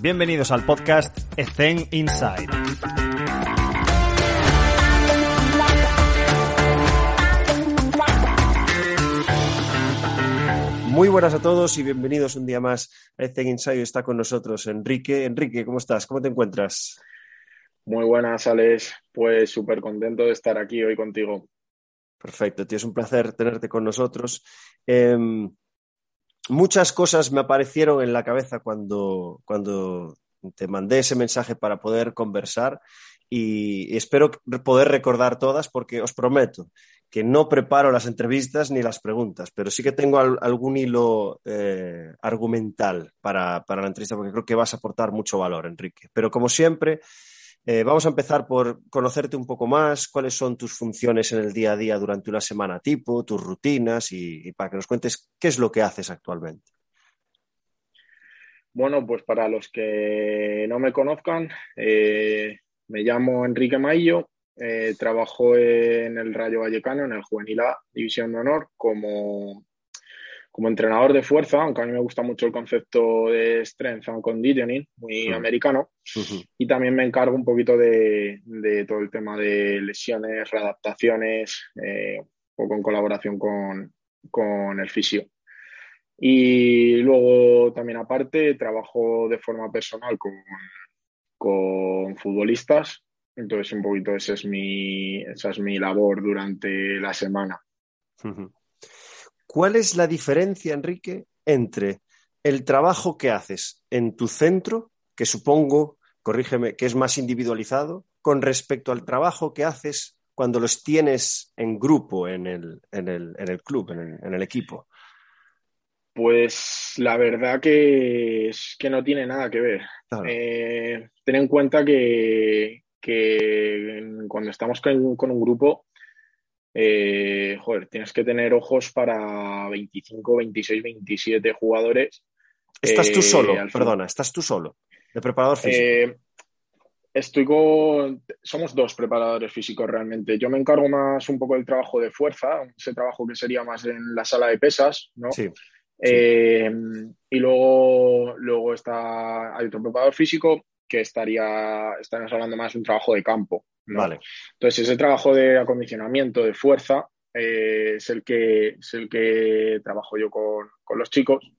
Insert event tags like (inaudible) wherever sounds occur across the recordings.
Bienvenidos al podcast Ethen Inside. Muy buenas a todos y bienvenidos un día más a Ethen Inside. Está con nosotros Enrique. Enrique, ¿cómo estás? ¿Cómo te encuentras? Muy buenas, Alex. Pues súper contento de estar aquí hoy contigo. Perfecto, tío, es un placer tenerte con nosotros. Eh, muchas cosas me aparecieron en la cabeza cuando, cuando te mandé ese mensaje para poder conversar y espero poder recordar todas porque os prometo que no preparo las entrevistas ni las preguntas, pero sí que tengo al, algún hilo eh, argumental para, para, la entrevista porque creo que vas a aportar mucho valor, Enrique. Pero como siempre, eh, vamos a empezar por conocerte un poco más, cuáles son tus funciones en el día a día durante una semana tipo, tus rutinas y, para que nos cuentes qué es lo que haces actualmente. Bueno, pues para los que no me conozcan, eh, me llamo Enrique Maillo, eh, trabajo en el Rayo Vallecano, en el Juvenil A, División de Honor, como como entrenador de fuerza, aunque a mí me gusta mucho el concepto de strength and conditioning, muy uh -huh. americano, uh -huh. y también me encargo un poquito de, de, todo el tema de lesiones, readaptaciones, eh, un poco en colaboración con, con el fisio. Y luego también aparte trabajo de forma personal con, con futbolistas, entonces un poquito ese es mi, esa es mi labor durante la semana. Uh -huh. ¿Cuál es la diferencia, Enrique, entre el trabajo que haces en tu centro, que supongo, corrígeme, que es más individualizado, con respecto al trabajo que haces cuando los tienes en grupo, en el, en el, en el club, en el, en el, equipo? Pues la verdad que es que no tiene nada que ver. Claro. Eh, ten en cuenta que, que cuando estamos con, con un grupo, eh, joder, tienes que tener ojos para 25, 26, 27 jugadores. ¿Estás tú solo? Eh, perdona, ¿estás tú solo? ¿De preparador físico? Eh, estoy con. Somos dos preparadores físicos realmente. Yo me encargo más un poco del trabajo de fuerza, ese trabajo que sería más en la sala de pesas, ¿no? Sí. Eh, y luego, luego está, hay otro preparador físico que estaría, estaríamos hablando más de un trabajo de campo. ¿No? Vale. Entonces, ese trabajo de acondicionamiento, de fuerza, eh, es, el que, es el que trabajo yo con, con los chicos.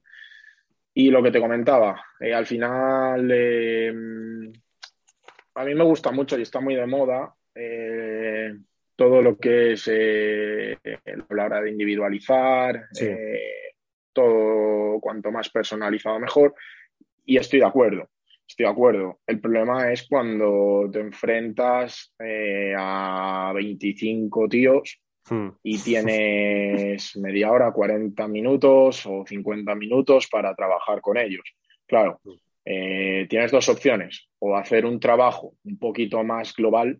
Y lo que te comentaba, eh, al final, eh, a mí me gusta mucho y está muy de moda eh, todo lo que es la hora de individualizar, sí. todo cuanto más personalizado mejor. Y estoy de acuerdo Estoy de acuerdo. El problema es cuando te enfrentas eh, a 25 tíos hmm. y tienes (laughs) media hora, 40 minutos o 50 minutos para trabajar con ellos. Claro, eh, tienes dos opciones. O hacer un trabajo un poquito más global,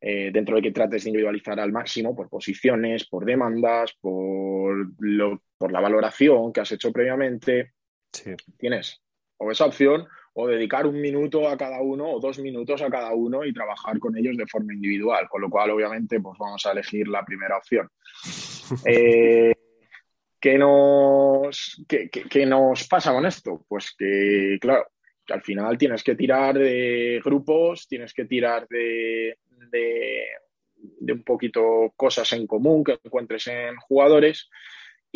eh, dentro de que trates de individualizar al máximo por posiciones, por demandas, por, lo, por la valoración que has hecho previamente. Sí. Tienes o esa opción o dedicar un minuto a cada uno o dos minutos a cada uno y trabajar con ellos de forma individual, con lo cual obviamente pues vamos a elegir la primera opción. (laughs) Eh, ¿qué, nos, qué, qué, qué, nos pasa con esto? Pues que, claro, que al final tienes que tirar de grupos, tienes que tirar de, de, de un poquito cosas en común que encuentres en jugadores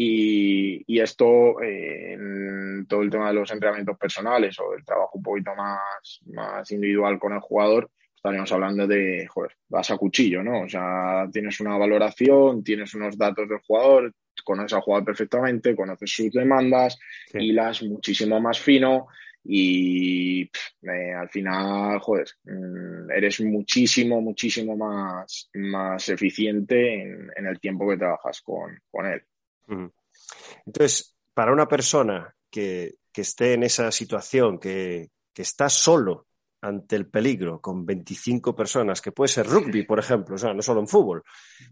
y, y, esto, eh, en todo el tema de los entrenamientos personales o el trabajo un poquito más, más individual con el jugador, estaríamos hablando de, joder, vas a cuchillo, ¿no? O sea, tienes una valoración, tienes unos datos del jugador, conoces al jugador perfectamente, conoces sus demandas, sí. hilas muchísimo más fino y eh, al final, joder, mm, eres muchísimo, muchísimo más, más eficiente en, en el tiempo que trabajas con, con él. Entonces, para una persona que, que esté en esa situación, que, que, está solo ante el peligro, con 25 personas, que puede ser rugby, por ejemplo, o sea, no solo en fútbol,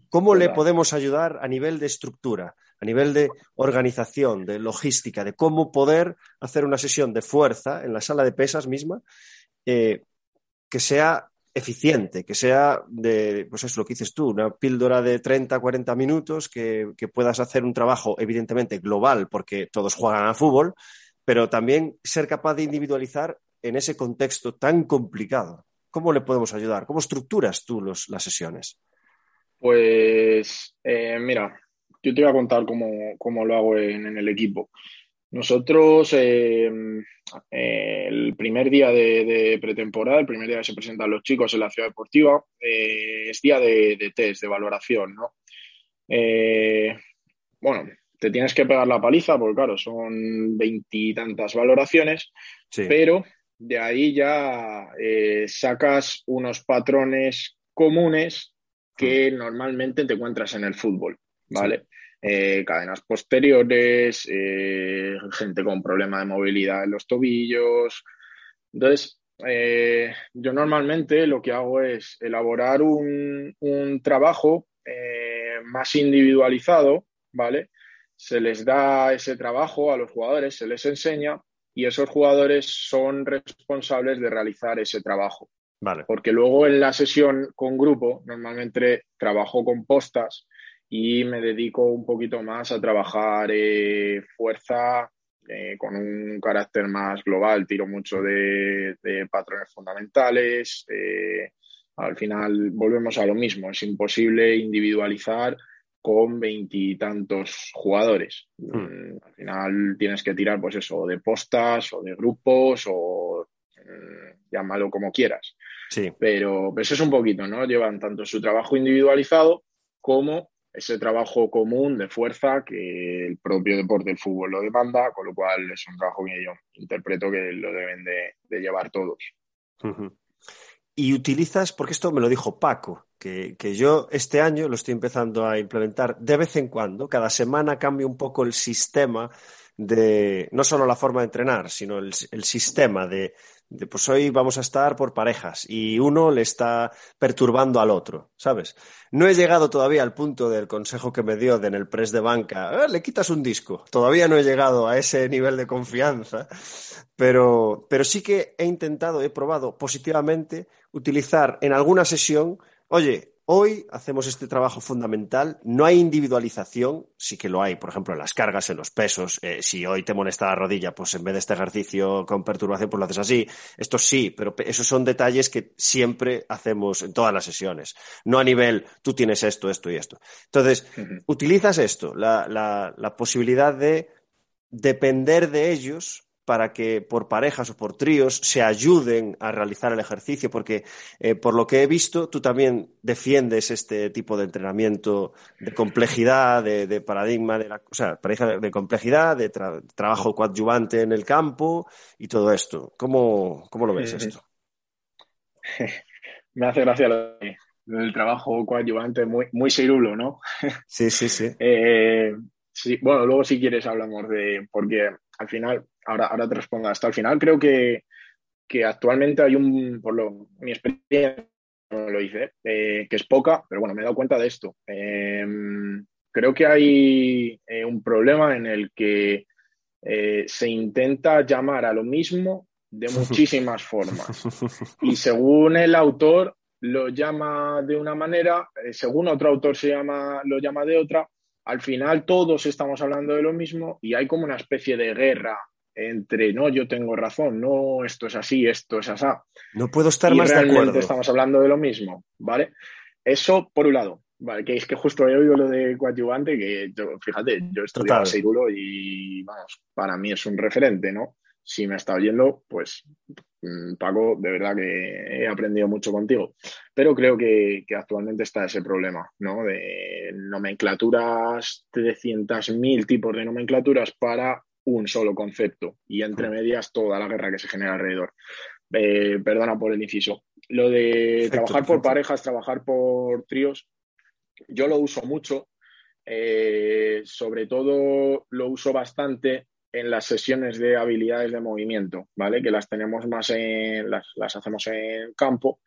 ¿cómo le podemos ayudar a nivel de estructura, a nivel de organización, de logística, de cómo poder hacer una sesión de fuerza en la sala de pesas misma eh, que sea eficiente, que sea de, pues es lo que dices tú, una píldora de 30, 40 minutos, que, que, puedas hacer un trabajo evidentemente global, porque todos juegan a fútbol, pero también ser capaz de individualizar en ese contexto tan complicado? ¿Cómo le podemos ayudar? ¿Cómo estructuras tú los, las sesiones? Pues eh, mira, yo te voy a contar cómo, lo hago en, el equipo. Nosotros, eh, eh, el primer día de, pretemporada, el primer día que se presentan los chicos en la ciudad deportiva, es día de, test, de valoración, ¿no? bueno, te tienes que pegar la paliza, porque claro, son veintitantas valoraciones, pero de ahí ya sacas unos patrones comunes que normalmente te encuentras en el fútbol, ¿vale? Eh, cadenas posteriores, eh, gente con problema de movilidad en los tobillos. Entonces, eh, yo normalmente lo que hago es elaborar un, un trabajo más individualizado, ¿vale? Se les da ese trabajo a los jugadores, se les enseña y esos jugadores son responsables de realizar ese trabajo. Porque luego en la sesión con grupo, normalmente trabajo con postas y me dedico un poquito más a trabajar eh, fuerza eh, con un carácter más global. Tiro mucho de, patrones fundamentales. Eh, al final volvemos a lo mismo. Es imposible individualizar con veintitantos jugadores. Hmm. Mm, al final tienes que tirar, pues eso, de postas o de grupos o mm, llámalo como quieras. Sí. Pero pues es un poquito, ¿no? Llevan tanto su trabajo individualizado como ese trabajo común de fuerza que el propio deporte del fútbol lo demanda, con lo cual es un trabajo que yo interpreto que lo deben de, llevar todos. Y utilizas, porque esto me lo dijo Paco, que, que, yo este año lo estoy empezando a implementar de vez en cuando, cada semana cambio un poco el sistema de, no solo la forma de entrenar, sino el, el sistema de, pues hoy vamos a estar por parejas y uno le está perturbando al otro, ¿sabes? No he llegado todavía al punto del consejo que me dio de en el press de banca, ah, le quitas un disco. Todavía no he llegado a ese nivel de confianza, pero, pero sí que he intentado, he probado positivamente utilizar en alguna sesión, oye, Hoy hacemos este trabajo fundamental. No hay individualización, sí que lo hay, por ejemplo, en las cargas, en los pesos. Eh, si hoy te molesta la rodilla, pues en vez de este ejercicio con perturbación, pues lo haces así. Esto sí, pero esos son detalles que siempre hacemos en todas las sesiones. No a nivel, tú tienes esto, esto y esto. Entonces, utilizas esto, la posibilidad de depender de ellos para que por parejas o por tríos se ayuden a realizar el ejercicio, porque eh, por lo que he visto, tú también defiendes este tipo de entrenamiento de complejidad, de, paradigma, de la, o sea, de complejidad, de trabajo coadyuvante en el campo y todo esto. ¿Cómo, lo ves esto? (laughs) Me hace gracia lo del trabajo coadyuvante, muy, muy cirulo, ¿no? Sí, sí, sí. (laughs) Eh, sí. Bueno, luego si quieres hablamos de, porque al final ahora, ahora te respondo. Hasta el final creo que, actualmente hay un, por lo, mi experiencia lo hice, eh, que es poca, pero bueno, me he dado cuenta de esto. Em, creo que hay eh, un problema en el que eh, se intenta llamar a lo mismo de (laughs) muchísimas formas. (laughs) Y según el autor lo llama de una manera, según otro autor se llama, lo llama de otra, al final todos estamos hablando de lo mismo y hay como una especie de guerra entre no, yo tengo razón, no, esto es así, esto es así. No puedo estar más de acuerdo. Estamos hablando de lo mismo, ¿vale? Eso por un lado, ¿vale? Que es que justo he oído lo de coadyuvante, que yo, fíjate, yo estudiaba Seirulo y, vamos, para mí es un referente, ¿no? Si me está oyendo, pues, mm, Paco, de verdad que he aprendido mucho contigo. Pero creo que, que actualmente está ese problema, ¿no? De nomenclaturas, 300.000 tipos de nomenclaturas para un solo concepto y entre medias toda la guerra que se genera alrededor. Eh, perdona por el inciso. Lo de trabajar por parejas, trabajar por tríos, yo lo uso mucho. Eh, sobre todo lo uso bastante en las sesiones de habilidades de movimiento, ¿vale? Que las tenemos más en, las, hacemos en campo.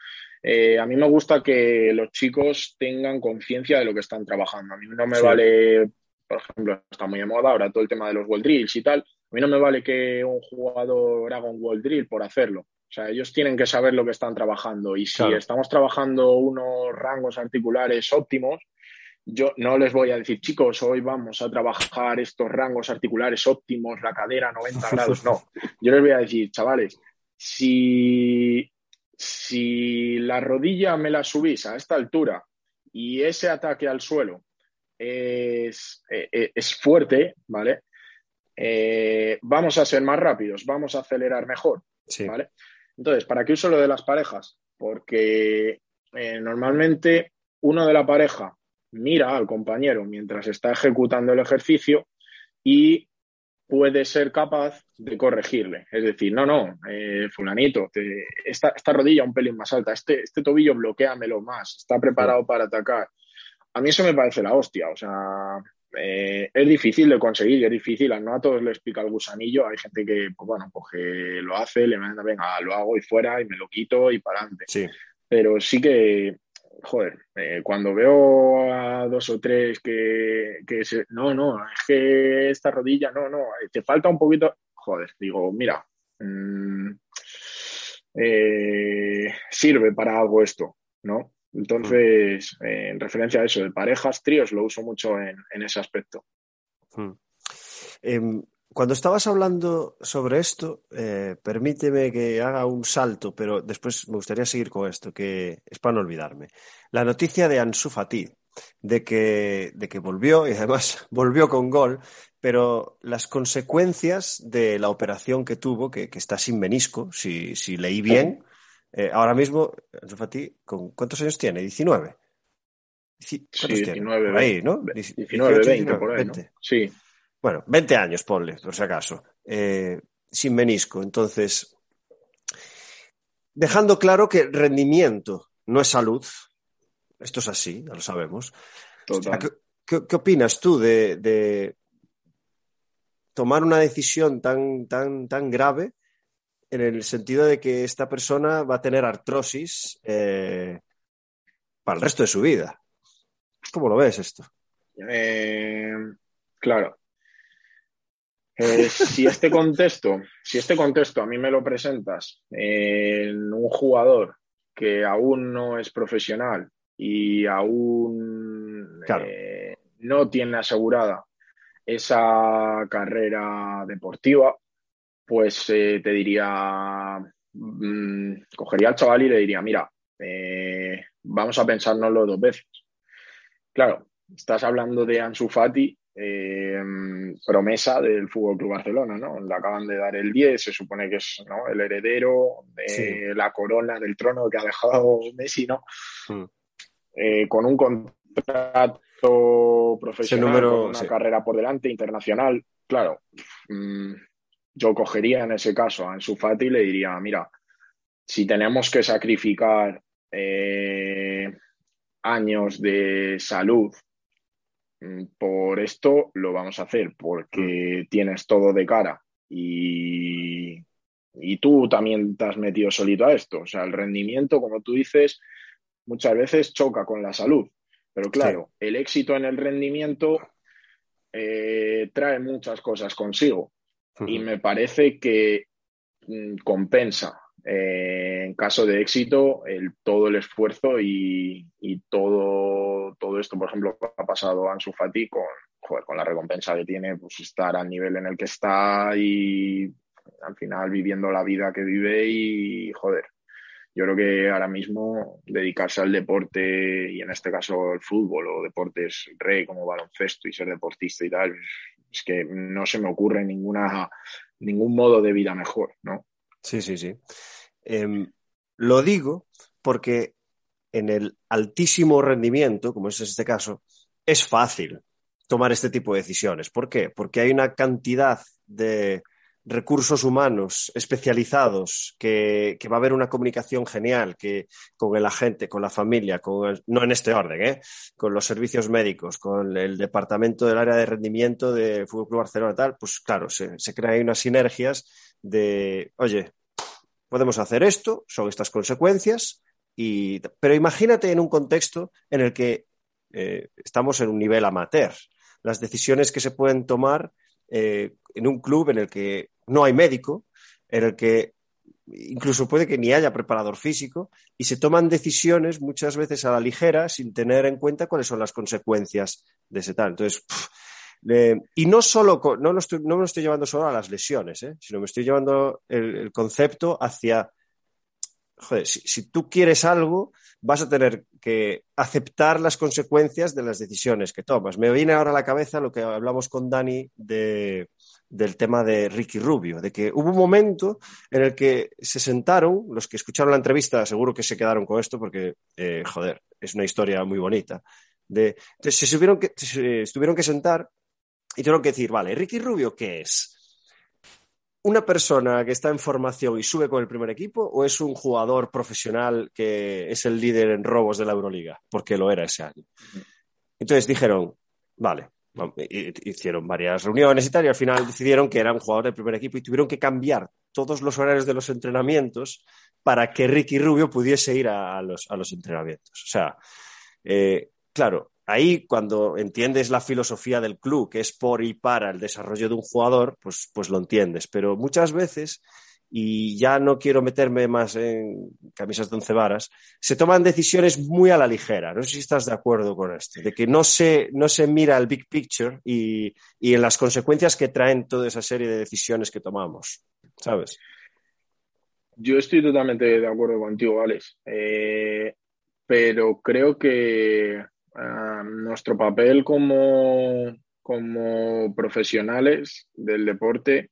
Eh, a mí me gusta que los chicos tengan conciencia de lo que están trabajando. A mí no me vale por ejemplo, está muy de moda ahora todo el tema de los wall drills y tal. A mí no me vale que un jugador haga un wall drill por hacerlo. O sea, ellos tienen que saber lo que están trabajando. Y si estamos trabajando unos rangos articulares óptimos, yo no les voy a decir, chicos, hoy vamos a trabajar estos rangos articulares óptimos, la cadera 90 (laughs) grados. No, yo les voy a decir, chavales, Si, si la rodilla me la subís a esta altura y ese ataque al suelo es, eh, eh, es fuerte, ¿vale? Eh, vamos a ser más rápidos, vamos a acelerar mejor, ¿vale? Entonces, ¿para qué uso lo de las parejas? Porque normalmente uno de la pareja mira al compañero mientras está ejecutando el ejercicio y puede ser capaz de corregirle. Es decir, no, no, eh, fulanito, esta, rodilla un pelín más alta, este, este tobillo bloqueamelo más, está preparado para atacar. A mí eso me parece la hostia, o sea, eh, es difícil de conseguir, es difícil, no a todos les pica el gusanillo, hay gente que, pues bueno, coge, lo hace, le manda, venga, lo hago y fuera y me lo quito y para adelante. Sí. Pero sí que joder, eh, cuando veo a dos o tres que, se, no, no, es que esta rodilla, no, no, te falta un poquito, joder, digo, mira, mm, eh, sirve para algo esto, ¿no? Entonces, en referencia a eso, de parejas, tríos, lo uso mucho en, ese aspecto. Hmm. Em, cuando estabas hablando sobre esto, permíteme que haga un salto, pero después me gustaría seguir con esto, que es para no olvidarme la noticia de Ansu Fati, de que, de que volvió y además (laughs) volvió con gol, pero las consecuencias de la operación que tuvo, que, está sin menisco, si, si leí bien, eh, ahora mismo, Ansu Fati, ¿cuántos años tiene? ¿19? sí, 19, por ahí, ¿no? 19, 20, por ahí, ¿no? Sí. Bueno, 20 años, ponle, por si acaso. Eh, sin menisco. Entonces, dejando claro que rendimiento no es salud, esto es así, ya lo sabemos. ¿Qué, opinas tú de, tomar una decisión tan, tan, tan grave en el sentido de que esta persona va a tener artrosis eh, para el resto de su vida? ¿Cómo lo ves esto? Eh, claro. Eh, si este contexto, si este contexto a mí me lo presentas en un jugador que aún no es profesional y aún eh, no tiene asegurada esa carrera deportiva, pues eh, te diría, mm, cogería al chaval y le diría, mira, eh, vamos a pensárnoslo dos veces. Claro, estás hablando de Ansu Fati, promesa del Fútbol Club Barcelona, ¿no? Le acaban de dar el 10, se supone que es el heredero de la corona del trono que ha dejado (laughs) Messi, ¿no? Mm. Eh, con un contrato profesional, con una carrera por delante, internacional, claro, mm, yo cogería en ese caso a Ansu Fati y le diría, mira, si tenemos que sacrificar eh, años de salud mm, por esto, lo vamos a hacer porque mm. tienes todo de cara y, y tú también te has metido solito a esto. O sea, el rendimiento, como tú dices, muchas veces choca con la salud. Pero claro, el éxito en el rendimiento eh, trae muchas cosas consigo y me parece que mm, compensa eh, en caso de éxito el, todo el esfuerzo y, todo, todo esto, por ejemplo, ha pasado Ansu Fati con, con la recompensa que tiene, pues estar al nivel en el que está y al final viviendo la vida que vive y joder, yo creo que ahora mismo dedicarse al deporte y en este caso el fútbol o deportes rey como baloncesto y ser deportista y tal, es que no se me ocurre ninguna, ningún modo de vida mejor, ¿no? Sí, sí, sí. Em, lo digo porque en el altísimo rendimiento, como es este caso, es fácil tomar este tipo de decisiones. ¿Por qué? Porque hay una cantidad de recursos humanos especializados, que, va a haber una comunicación genial que, con el agente, con la familia, con no en este orden, ¿eh? con los servicios médicos, con el departamento del área de rendimiento de Fútbol Club Barcelona, tal, pues claro, se, se crean unas sinergias de, oye, podemos hacer esto, son estas consecuencias, y, pero imagínate en un contexto en el que eh, estamos en un nivel amateur. Las decisiones que se pueden tomar eh, en un club en el que no hay médico, en el que incluso puede que ni haya preparador físico, y se toman decisiones muchas veces a la ligera sin tener en cuenta cuáles son las consecuencias de ese tal. Entonces, y no solo, no, no me lo estoy llevando solo a las lesiones, ¿eh? sino me estoy llevando el, concepto hacia, joder, si, tú quieres algo, vas a tener que aceptar las consecuencias de las decisiones que tomas. Me viene ahora a la cabeza lo que hablamos con Dani de, del tema de Ricky Rubio, de que hubo un momento en el que se sentaron, los que escucharon la entrevista seguro que se quedaron con esto porque, eh, joder, es una historia muy bonita. De, entonces se, tuvieron que, se tuvieron que sentar y tuvieron que decir, vale, Ricky Rubio, ¿qué es? Una persona que está en formación y sube con el primer equipo o es un jugador profesional que es el líder en robos de la Euroliga? Porque lo era ese año. Entonces dijeron, vale, hicieron varias reuniones y tal, y al final decidieron que era un jugador del primer equipo y tuvieron que cambiar todos los horarios de los entrenamientos para que Ricky Rubio pudiese ir a, los, entrenamientos. O sea, eh, claro, ahí cuando entiendes la filosofía del club, que es por y para el desarrollo de un jugador, pues, pues lo entiendes. Pero muchas veces, y ya no quiero meterme más en camisas de once varas, se toman decisiones muy a la ligera. No sé si estás de acuerdo con esto, de que no se, no se mira el big picture y, en las consecuencias que traen toda esa serie de decisiones que tomamos, ¿sabes? Yo estoy totalmente de acuerdo contigo, Alex. Eh, pero creo que nuestro papel como, como, profesionales del deporte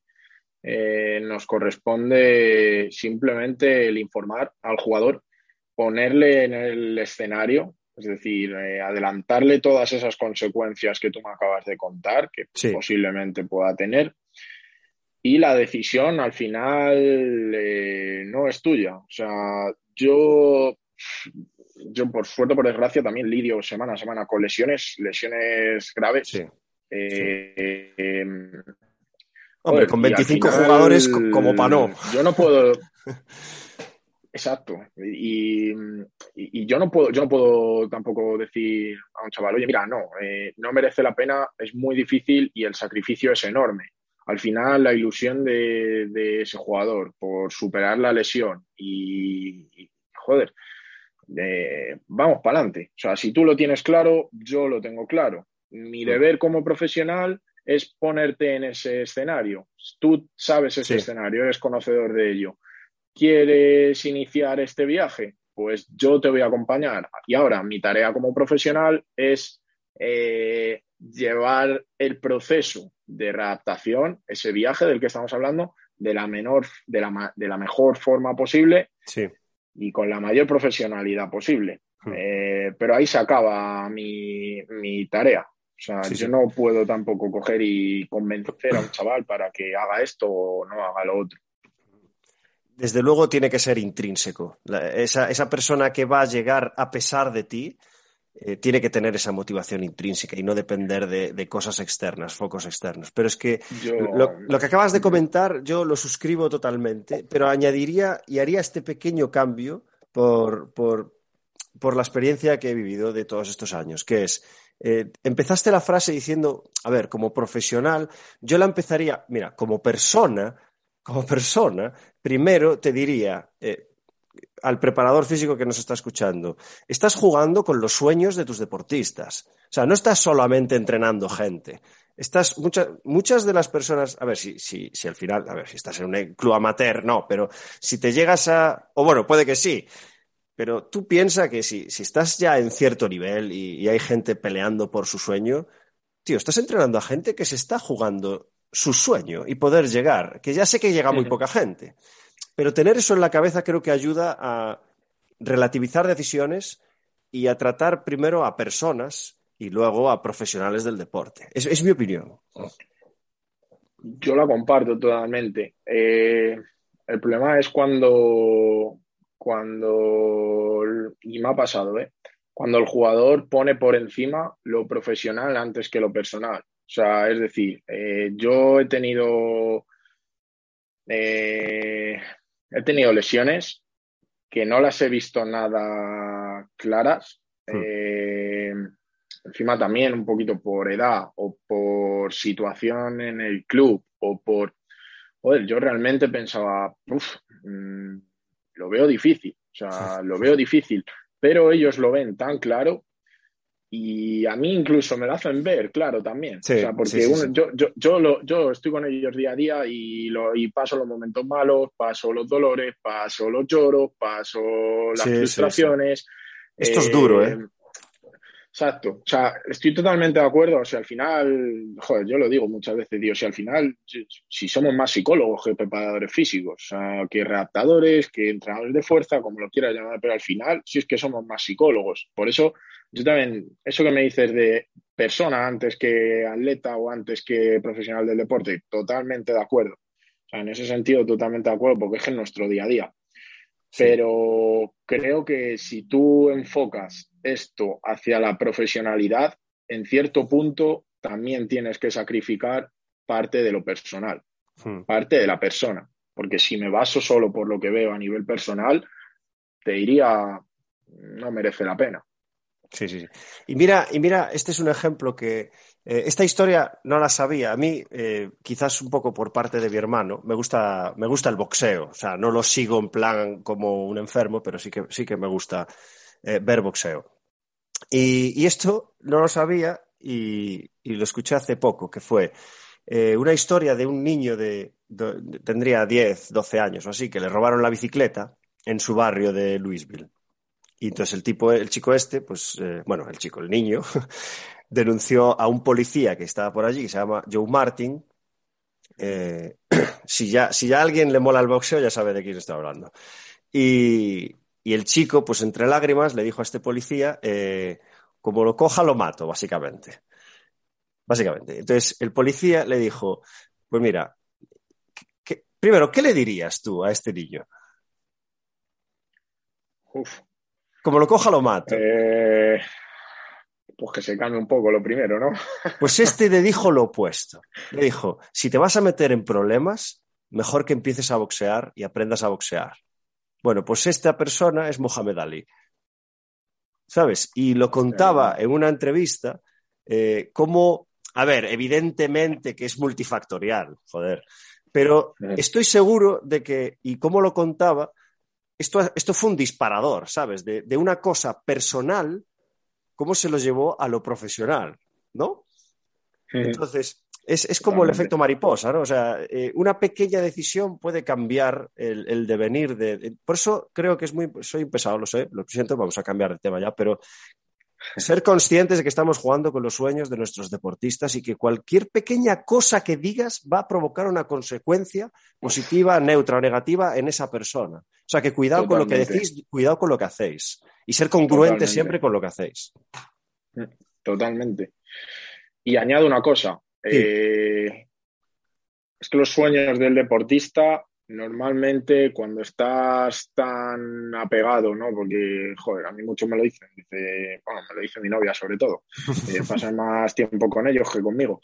eh, nos corresponde simplemente el informar al jugador, ponerle en el escenario, es decir, eh, adelantarle todas esas consecuencias que tú me acabas de contar, que posiblemente pueda tener. Y la decisión al final eh, no es tuya. O sea, yo yo por suerte, por desgracia, también lidio semana a semana con lesiones, lesiones graves. Sí. Eh, Hombre, con 25 jugadores como Panó. (laughs) Yo no puedo. (laughs) Exacto. Y, yo no puedo, yo no puedo tampoco decir a un chaval, oye, mira, no, eh, no merece la pena, es muy difícil y el sacrificio es enorme. Al final, la ilusión de, ese jugador por superar la lesión y joder, vamos para adelante. O sea, si tú lo tienes claro, yo lo tengo claro. Mi deber como profesional es ponerte en ese escenario. Tú sabes ese escenario, eres conocedor de ello. ¿Quieres iniciar este viaje? Pues yo te voy a acompañar. Y ahora mi tarea como profesional es eh, llevar el proceso de readaptación, ese viaje del que estamos hablando, de la, menor, de la, de la mejor forma posible. Sí y con la mayor profesionalidad posible. Hmm. Eh, pero ahí se acaba mi, tarea. O sea, yo no puedo tampoco coger y convencer a un chaval para que haga esto o no haga lo otro. Desde luego tiene que ser intrínseco. esa, esa persona que va a llegar a pesar de ti, eh, tiene que tener esa motivación intrínseca y no depender de, cosas externas, focos externos. Pero es que lo, que acabas de comentar yo lo suscribo totalmente, pero añadiría y haría este pequeño cambio por, la experiencia que he vivido de todos estos años, que es, eh, empezaste la frase diciendo, a ver, como profesional, yo la empezaría, mira, como persona, como persona, primero te diría, eh, al preparador físico que nos está escuchando, estás jugando con los sueños de tus deportistas. O sea, no estás solamente entrenando gente. Estás, muchas, muchas de las personas, a ver si, si, si al final, a ver si estás en un club amateur, no, pero si te llegas a, o bueno, puede que sí, pero tú piensas que si, si estás ya en cierto nivel y, hay gente peleando por su sueño, tío, estás entrenando a gente que se está jugando su sueño y poder llegar, que ya sé que llega muy poca gente. Pero tener eso en la cabeza creo que ayuda a relativizar decisiones y a tratar primero a personas y luego a profesionales del deporte. Es, mi opinión. Yo la comparto totalmente. Eh, el problema es cuando, cuando, y me ha pasado, ¿eh? cuando el jugador pone por encima lo profesional antes que lo personal. O sea, es decir, eh, yo he tenido He tenido lesiones que no las he visto nada claras. Hmm. Eh, encima también un poquito por edad o por situación en el club o por... Joder, yo realmente pensaba, uff, mm, lo veo difícil, o sea, lo veo difícil, pero ellos lo ven tan claro y a mí incluso me lo hacen ver, claro, también. Sí, o sea, porque sí, sí, uno-. Yo, yo, yo, lo- yo estoy con ellos día a día y, lo, y paso los momentos malos, paso los dolores, paso los lloros, paso las frustraciones. Esto es duro, ¿eh? Exacto. O sea, estoy totalmente de acuerdo. O sea, al final, joder, yo lo digo muchas veces, digo, si al final, si, si somos más psicólogos que preparadores físicos, o sea, que redactadores, que entrenadores de fuerza, como lo quieras llamar, pero al final sí es que somos más psicólogos. Por eso, yo también, eso que me dices de persona antes que atleta o antes que profesional del deporte, totalmente de acuerdo. O sea, en ese sentido, totalmente de acuerdo, porque es en nuestro día a día. Pero creo que si tú enfocas esto hacia la profesionalidad, en cierto punto también tienes que sacrificar parte de lo personal, Hmm. parte de la persona. Porque si me baso solo por lo que veo a nivel personal, te diría, no merece la pena. Sí, sí, sí. Y mira, y mira, este es un ejemplo que eh, esta historia no la sabía. A mí, eh, quizás un poco por parte de mi hermano, me gusta, me gusta el boxeo. O sea, no lo sigo en plan como un enfermo, pero sí que, sí que me gusta eh, ver boxeo. Y, esto no lo sabía y, lo escuché hace poco, que fue una historia de un niño de, tendría 10, 12 años o así, que le robaron la bicicleta en su barrio de Louisville. Y entonces el tipo, el chico este, pues, bueno, el chico, el niño, (laughs) denunció a un policía que estaba por allí, que se llama Joe Martin. Eh, (clears throat) si, ya, si ya a alguien le mola el boxeo, ya sabe de quién está hablando. Y, y el chico, pues entre lágrimas, le dijo a este policía, eh, como lo coja, lo mato, básicamente. Básicamente. Entonces el policía le dijo, pues mira, ¿qué- primero, ¿qué le dirías tú a este niño? Uf. Como lo coja, lo mato. Eh, pues que se cambie un poco lo primero, ¿no? (laughs) Pues este le dijo lo opuesto. Le dijo, si te vas a meter en problemas, mejor que empieces a boxear y aprendas a boxear. Bueno, pues esta persona es Mohamed Ali. ¿Sabes? Y lo contaba en una entrevista eh, como, a ver, evidentemente que es multifactorial, joder, pero estoy seguro de que, y cómo lo contaba, esto, esto fue un disparador, ¿sabes? De, de una cosa personal, cómo se lo llevó a lo profesional, ¿no? Entonces, es, es como el efecto mariposa, ¿no? O sea, eh, una pequeña decisión puede cambiar el, el devenir de, de- Por eso creo que es muy... Soy pesado, lo sé, lo siento, vamos a cambiar de tema ya, pero ser conscientes de que estamos jugando con los sueños de nuestros deportistas y que cualquier pequeña cosa que digas va a provocar una consecuencia positiva, neutra o negativa en esa persona. O sea, que cuidado con lo que decís, cuidado con lo que hacéis. Y ser Totalmente. siempre con lo que hacéis. Totalmente. Y añado una cosa. eh, es que los sueños del deportista, normalmente cuando estás tan apegado, ¿no? Porque, joder, a mí muchos me lo dicen. Dice, bueno, me lo dice mi novia sobre todo. Eh, (laughs) pasan más tiempo con ellos que conmigo.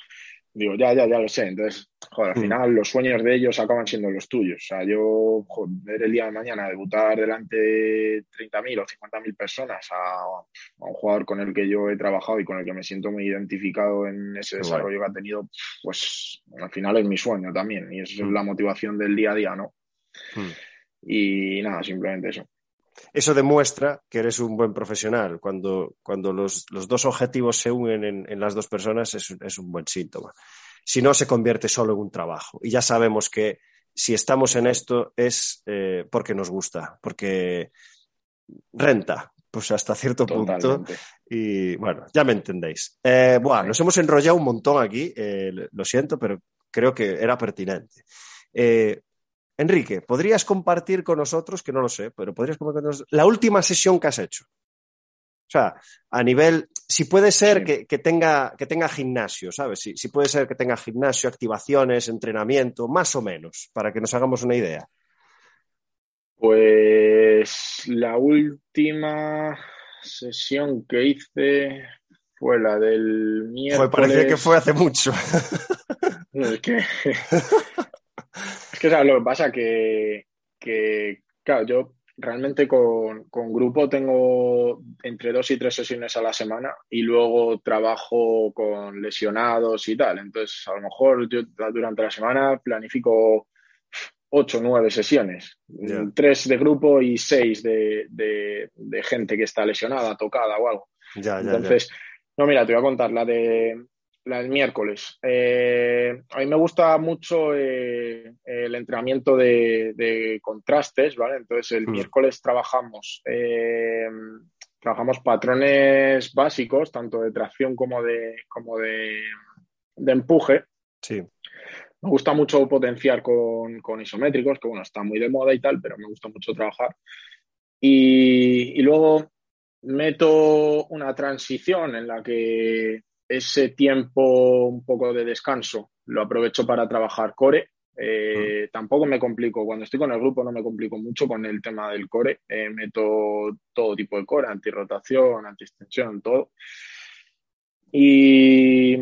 Digo, ya, ya, ya lo sé. Entonces, joder, al Mm. final los sueños de ellos acaban siendo los tuyos. O sea, yo, joder, ver el día de mañana debutar delante de 30.000 o 50.000 personas a, a un jugador con el que yo he trabajado y con el que me siento muy identificado en ese desarrollo que ha tenido, pues al final es mi sueño también. Y esa es Mm. la motivación del día a día, ¿no? Mm. Y nada, simplemente eso. Eso demuestra que eres un buen profesional. Cuando, cuando los, los dos objetivos se unen en, en las dos personas es, un- es un buen síntoma. Si no, se convierte solo en un trabajo. Y ya sabemos que si estamos en esto es eh, porque nos gusta, porque renta, pues hasta cierto punto. Y bueno, ya me entendéis. Eh, buah, nos hemos enrollado un montón aquí, eh, lo siento, pero creo que era pertinente. Eh, Enrique, ¿podrías compartir con nosotros, que no lo sé, pero podrías compartir con nosotros la última sesión que has hecho? O sea, a nivel, si puede ser Sí. que, que tenga, que tenga gimnasio, ¿sabes? Si, si puede ser que tenga gimnasio, activaciones, entrenamiento, más o menos, para que nos hagamos una idea. Pues la última sesión que hice fue la del miércoles. Joder, parecía que fue hace mucho. No, (laughs) es que, es (laughs) que ¿sabes lo que pasa? Que, que, claro, yo realmente con, con grupo tengo entre dos y tres sesiones a la semana y luego trabajo con lesionados y tal. Entonces, a lo mejor yo durante la semana planifico ocho o nueve sesiones, tres de grupo y seis de, de- de gente que está lesionada, tocada o algo. Entonces, No, mira, te voy a contar la de la del miércoles. Eh, a mí me gusta mucho eh, el entrenamiento de, contrastes, ¿vale? Entonces el mm. miércoles trabajamos, eh, trabajamos patrones básicos, tanto de tracción como de, como de, empuje. Sí. Me gusta mucho potenciar con, con, isométricos, que bueno, está muy de moda y tal, pero me gusta mucho trabajar. Y, y luego meto una transición en la que ese tiempo un poco de descanso lo aprovecho para trabajar core. Eh, tampoco me complico, cuando estoy con el grupo no me complico mucho con el tema del core. Eh, meto todo tipo de core, antirrotación, antiextensión, todo. Y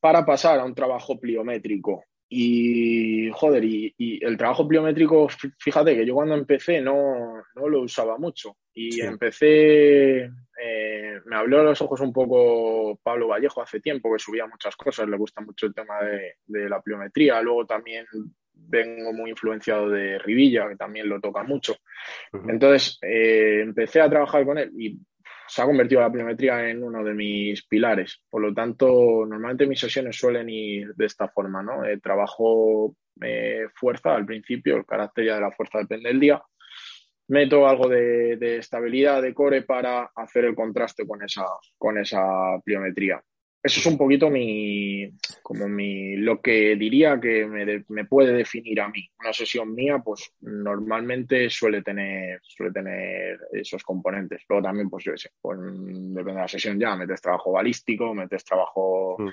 para pasar a un trabajo pliométrico. Y joder, y, el trabajo pliométrico, fíjate que yo cuando empecé no, no lo usaba mucho. Y empecé eh, me habló a los ojos un poco Pablo Vallejo hace tiempo, que subía muchas cosas, le gusta mucho el tema de, la pliometría. Luego también vengo muy influenciado de Rivilla, que también lo toca mucho. Entonces eh, empecé a trabajar con él y se ha convertido la pliometría en uno de mis pilares. Por lo tanto, normalmente mis sesiones suelen ir de esta forma, ¿no? Eh, trabajo fuerza al principio, el carácter ya de la fuerza depende del día meto algo de, estabilidad de core para hacer el contraste con esa, con esa pliometría. Eso es un poquito mi, como mi, lo que diría que me, puede definir a mí. Una sesión mía, pues normalmente suele tener, suele tener esos componentes. Luego también, pues yo sé, pues, depende de la sesión ya, metes trabajo balístico, metes trabajo mm.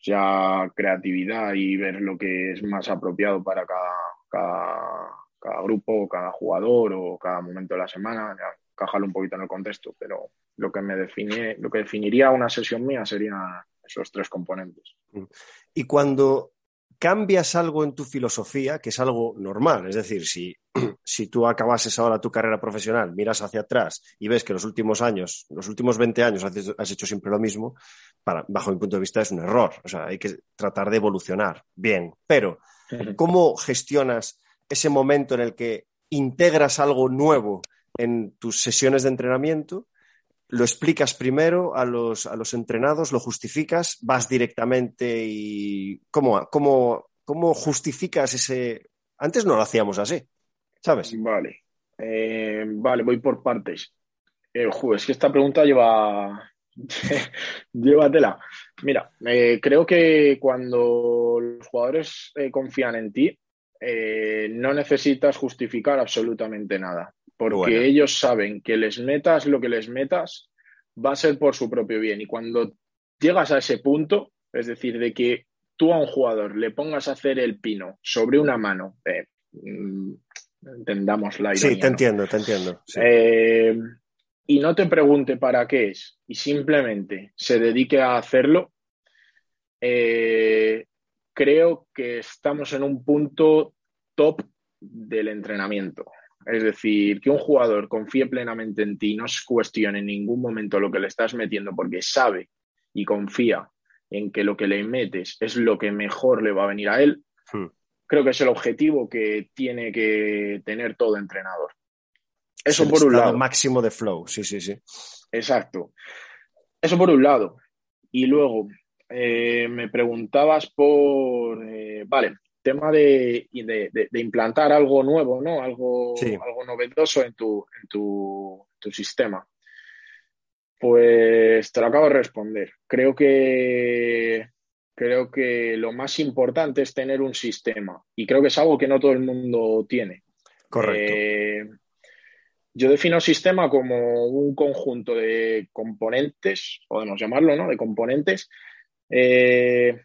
ya creatividad y ver lo que es más apropiado para cada cada grupo, cada jugador o cada momento de la semana, ya un poquito en el contexto, pero lo que me define, lo que definiría una sesión mía serían esos tres componentes. Y cuando cambias algo en tu filosofía, que es algo normal, es decir, si, (clears throat) si tú acabases ahora tu carrera profesional, miras hacia atrás y ves que los últimos años, los últimos 20 años has, hecho siempre lo mismo, para, bajo mi punto de vista es un error. O sea, hay que tratar de evolucionar. Bien, pero ¿cómo gestionas ese momento en el que integras algo nuevo en tus sesiones de entrenamiento, lo explicas primero a los, a los entrenados, lo justificas, vas directamente y ¿cómo, cómo, cómo justificas ese... Antes no lo hacíamos así, ¿sabes? Vale, eh, vale, voy por partes. Eh, es que esta pregunta lleva, (laughs) Llévatela. Mira, eh, creo que cuando los jugadores confían en ti, eh, no necesitas justificar absolutamente nada, porque ellos saben que les metas lo que les metas va a ser por su propio bien. Y cuando llegas a ese punto, es decir, de que tú a un jugador le pongas a hacer el pino sobre una mano, eh, mm, entendamos la idea. Sí, te entiendo, te entiendo. Eh, y no te pregunte para qué es y simplemente se dedique a hacerlo, creo que estamos en un punto top del entrenamiento. Es decir, que un jugador confíe plenamente en ti, no se cuestione en ningún momento lo que le estás metiendo porque sabe y confía en que lo que le metes es lo que mejor le va a venir a él, hmm. creo que es el objetivo que tiene que tener todo entrenador. Eso por un lado. máximo de flow, sí, sí, sí. Exacto. Eso por un lado. Y luego, eh, me preguntabas por, eh, vale, tema de, implantar algo nuevo, ¿no? Algo, algo novedoso en tu, en tu, sistema. Pues te lo acabo de responder. Creo que creo que lo más importante es tener un sistema y creo que es algo que no todo el mundo tiene. Correcto. Eh, yo defino sistema como un conjunto de componentes, podemos llamarlo, ¿no? De componentes eh,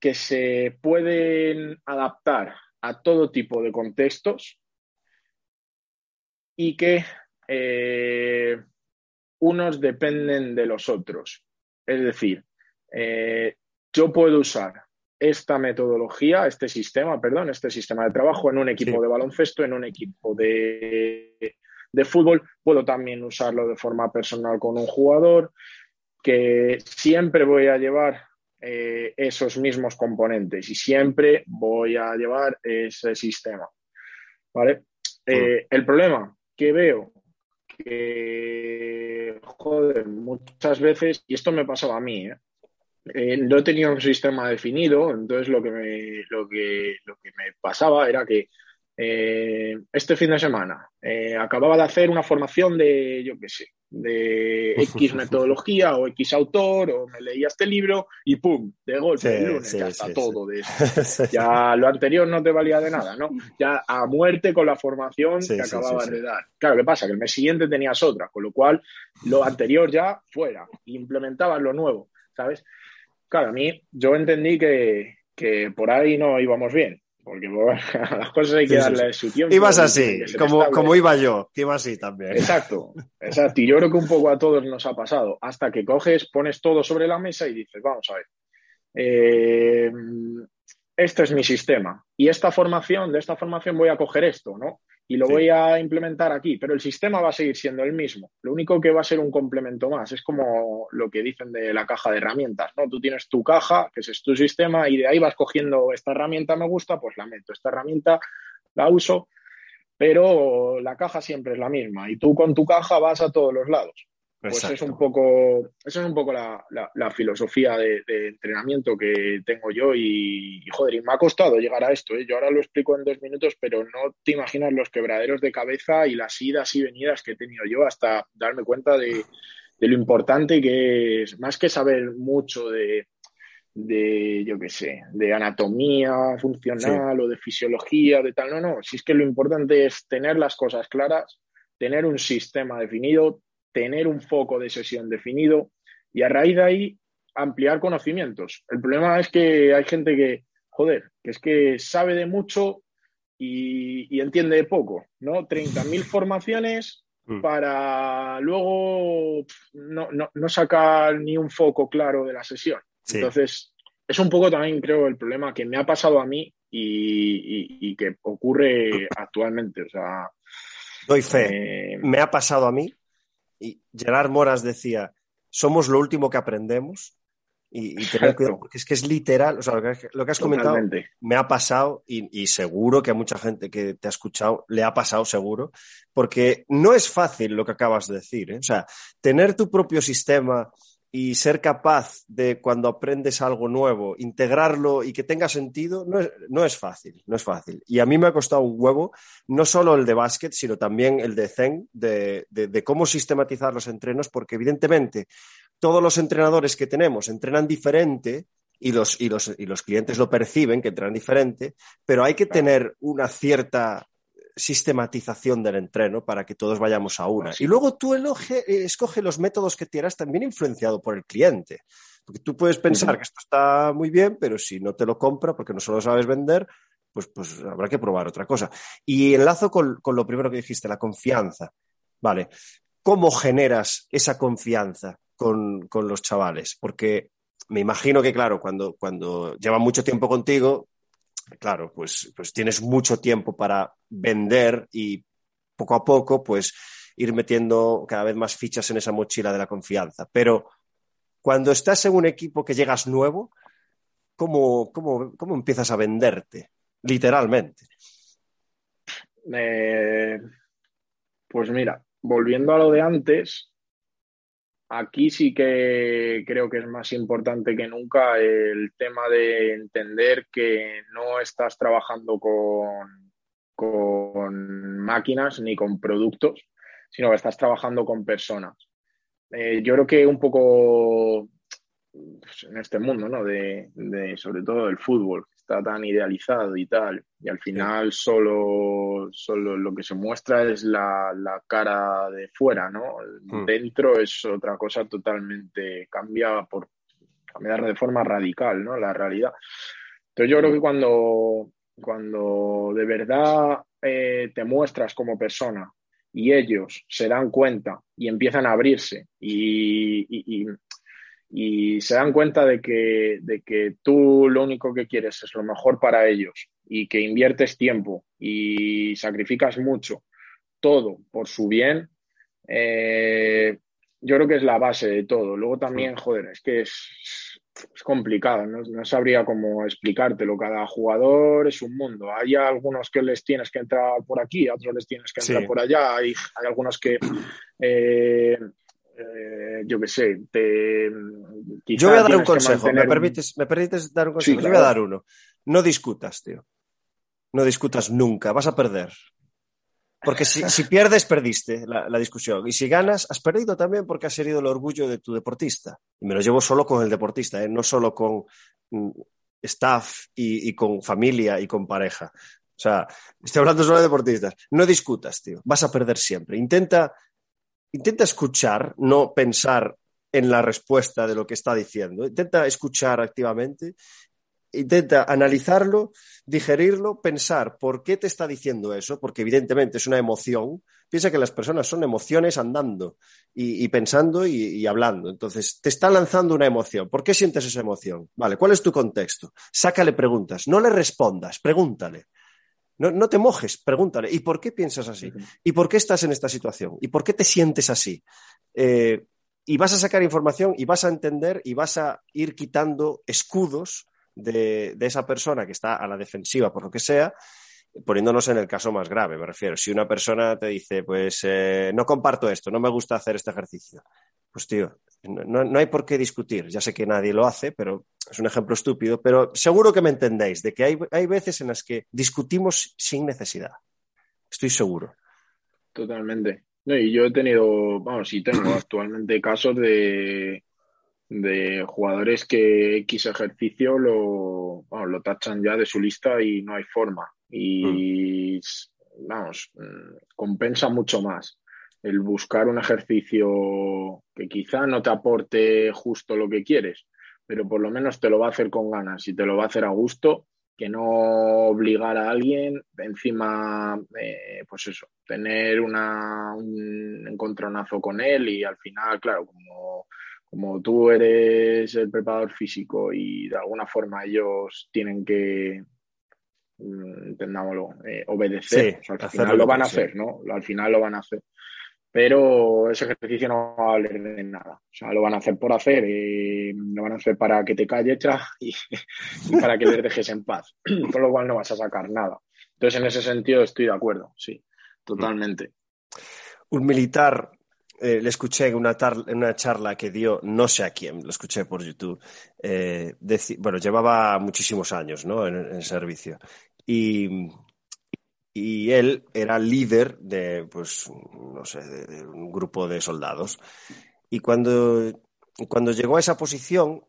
que se pueden adaptar a todo tipo de contextos y que eh, unos dependen de los otros. Es decir, eh, yo puedo usar esta metodología, este sistema, perdón, este sistema de trabajo en un equipo de baloncesto, en un equipo de, de fútbol. Puedo también usarlo de forma personal con un jugador, que siempre voy a llevar eh, esos mismos componentes y siempre voy a llevar ese sistema. ¿Vale? Eh, el problema que veo que, joder, muchas veces, y esto me pasaba a mí, ¿eh? Eh, no tenía un sistema definido, entonces lo que me, lo que, lo que me pasaba era que eh, este fin de semana eh, acababa de hacer una formación de, yo qué sé, de (laughs) X metodología o X autor, o me leía este libro y ¡pum! De golpe, el lunes, ya está todo de (laughs) eso. Ya lo anterior no te valía de nada, ¿no? Ya a muerte con la formación que acababas de dar. Claro, ¿qué pasa? Que el mes siguiente tenías otra, con lo cual lo anterior ya fuera, implementabas lo nuevo, ¿sabes? Claro, a mí yo entendí que, que por ahí no íbamos bien porque (laughs) a las cosas hay que darle su tiempo. Ibas así, como, como iba yo, que iba así también. Exacto, exacto. Y yo creo que un poco a todos nos ha pasado, hasta que coges, pones todo sobre la mesa y dices, vamos a ver, eh, este es mi sistema y esta formación, de esta formación voy a coger esto, ¿no? Y lo voy a implementar aquí, pero el sistema va a seguir siendo el mismo. Lo único que va a ser un complemento más es como lo que dicen de la caja de herramientas, ¿no? Tú tienes tu caja, que es tu sistema, y de ahí vas cogiendo esta herramienta me gusta, pues la meto, esta herramienta la uso, pero la caja siempre es la misma y tú con tu caja vas a todos los lados. Pues es un poco, esa es un poco la, filosofía de, entrenamiento que tengo yo y, joder, y me ha costado llegar a esto. ¿eh? Yo ahora lo explico en dos minutos, pero no te imaginas los quebraderos de cabeza y las idas y venidas que he tenido yo hasta darme cuenta de, lo importante que es, más que saber mucho de, de yo qué sé, de anatomía funcional o de fisiología, de tal, no, no, si es que lo importante es tener las cosas claras, tener un sistema definido, tener un foco de sesión definido y a raíz de ahí ampliar conocimientos. El problema es que hay gente que, joder, que es que sabe de mucho y, entiende de poco, ¿no? 30.000 (laughs) formaciones mm. para luego no, sacar ni un foco claro de la sesión. Entonces, es un poco también, creo, el problema que me ha pasado a mí y, que ocurre actualmente. O sea, Doy fe. Eh, me ha pasado a mí y Gerard Moras decía, somos lo último que aprendemos y, tener cuidado, porque es que es literal, o sea, lo que, has comentado me ha pasado y, seguro que a mucha gente que te ha escuchado le ha pasado seguro, porque no es fácil lo que acabas de decir, ¿eh? o sea, tener tu propio sistema y ser capaz de cuando aprendes algo nuevo, integrarlo y que tenga sentido, no es, no es, fácil, no es fácil. Y a mí me ha costado un huevo, no solo el de básquet, sino también el de Zen, de, de, cómo sistematizar los entrenos, porque evidentemente todos los entrenadores que tenemos entrenan diferente y los, y los, y los clientes lo perciben, que entrenan diferente, pero hay que tener una cierta sistematización del entreno para que todos vayamos a una. Y luego tú eloge, eh, escoge los métodos que quieras también influenciado por el cliente. Porque tú puedes pensar que esto está muy bien, pero si no te lo compra porque no solo sabes vender, pues, pues habrá que probar otra cosa. Y enlazo con, lo primero que dijiste, la confianza. Vale, ¿cómo generas esa confianza con, con los chavales? Porque me imagino que, claro, cuando, cuando llevan mucho tiempo contigo, claro, pues, pues tienes mucho tiempo para vender y poco a poco, pues ir metiendo cada vez más fichas en esa mochila de la confianza. Pero cuando estás en un equipo que llegas nuevo, ¿cómo, cómo, empiezas a venderte? Literalmente. Eh, pues mira, volviendo a lo de antes, Aquí sí que creo que es más importante que nunca el tema de entender que no estás trabajando con, con máquinas ni con productos, sino que estás trabajando con personas. Eh, yo creo que un poco pues, en este mundo, ¿no? De, sobre todo el fútbol, está tan idealizado y tal, y al final solo, solo lo que se muestra es la, cara de fuera, ¿no? Hmm. Dentro es otra cosa totalmente, cambia por cambiar de forma radical, ¿no? La realidad. Entonces yo creo que cuando, cuando de verdad eh, te muestras como persona y ellos se dan cuenta y empiezan a abrirse y, y se dan cuenta de que, de que tú lo único que quieres es lo mejor para ellos y que inviertes tiempo y sacrificas mucho, todo por su bien, eh, yo creo que es la base de todo. Luego también, joder, es que es, es complicado, ¿no? sabría cómo explicártelo. Cada jugador es un mundo. Hay algunos que les tienes que entrar por aquí, a otros les tienes que entrar por allá. Hay, hay algunos que eh, eh, yo qué sé, te, yo voy a dar un consejo, ¿Me, permites, ¿me permites dar un consejo? Yo voy a dar uno. No discutas, tío. No discutas nunca, vas a perder. Porque si, pierdes, perdiste la, discusión. Y si ganas, has perdido también porque has herido el orgullo de tu deportista. Y me lo llevo solo con el deportista, ¿eh? no solo con mm, staff y, con familia y con pareja. O sea, estoy hablando solo de deportistas. No discutas, tío. Vas a perder siempre. Intenta, intenta escuchar, no pensar en la respuesta de lo que está diciendo. Intenta escuchar activamente intenta analizarlo, digerirlo, pensar por qué te está diciendo eso, porque evidentemente es una emoción. Piensa que las personas son emociones andando y, pensando y, hablando. Entonces, te está lanzando una emoción. ¿Por qué sientes esa emoción? Vale, ¿cuál es tu contexto? Sácale preguntas, no le respondas, pregúntale. No, te mojes, pregúntale. ¿Y por qué piensas así? ¿Y por qué estás en esta situación? ¿Y por qué te sientes así? Eh, y vas a sacar información y vas a entender y vas a ir quitando escudos de, esa persona que está a la defensiva por lo que sea, poniéndonos en el caso más grave, me refiero. Si una persona te dice, pues eh, no comparto esto, no me gusta hacer este ejercicio, pues tío, no, hay por qué discutir. Ya sé que nadie lo hace, pero es un ejemplo estúpido, pero seguro que me entendéis de que hay, hay veces en las que discutimos sin necesidad. Estoy seguro. Totalmente. y yo he tenido, vamos, y tengo (clears throat) actualmente casos de, de jugadores que X ejercicio lo, lo tachan ya de su lista y no hay forma. Y vamos, mm, compensa mucho más el buscar un ejercicio que quizá no te aporte justo lo que quieres, pero por lo menos te lo va a hacer con ganas y te lo va a hacer a gusto, que no obligar a alguien encima, pues eso, tener una, un encontronazo con él y al final, claro, como como tú eres el preparador físico y de alguna forma ellos tienen que, mm, entendámoslo, eh, obedecer, al final lo van a hacer, ¿no? Al final lo van a hacer. Pero ese ejercicio no va a valer de nada. O sea, lo van a hacer por hacer, lo van a hacer para que te calles (laughs) y, y para que les dejes en paz. (clears throat) Con lo cual no vas a sacar nada. Entonces, en ese sentido estoy de acuerdo, sí, totalmente. Un militar eh, le escuché en una, una, charla que dio, no sé a quién, lo escuché por YouTube. Eh, bueno, llevaba muchísimos años ¿no? en, el servicio. Y, y, él era líder de, pues, no sé, de, un grupo de soldados. Y cuando, cuando llegó a esa posición,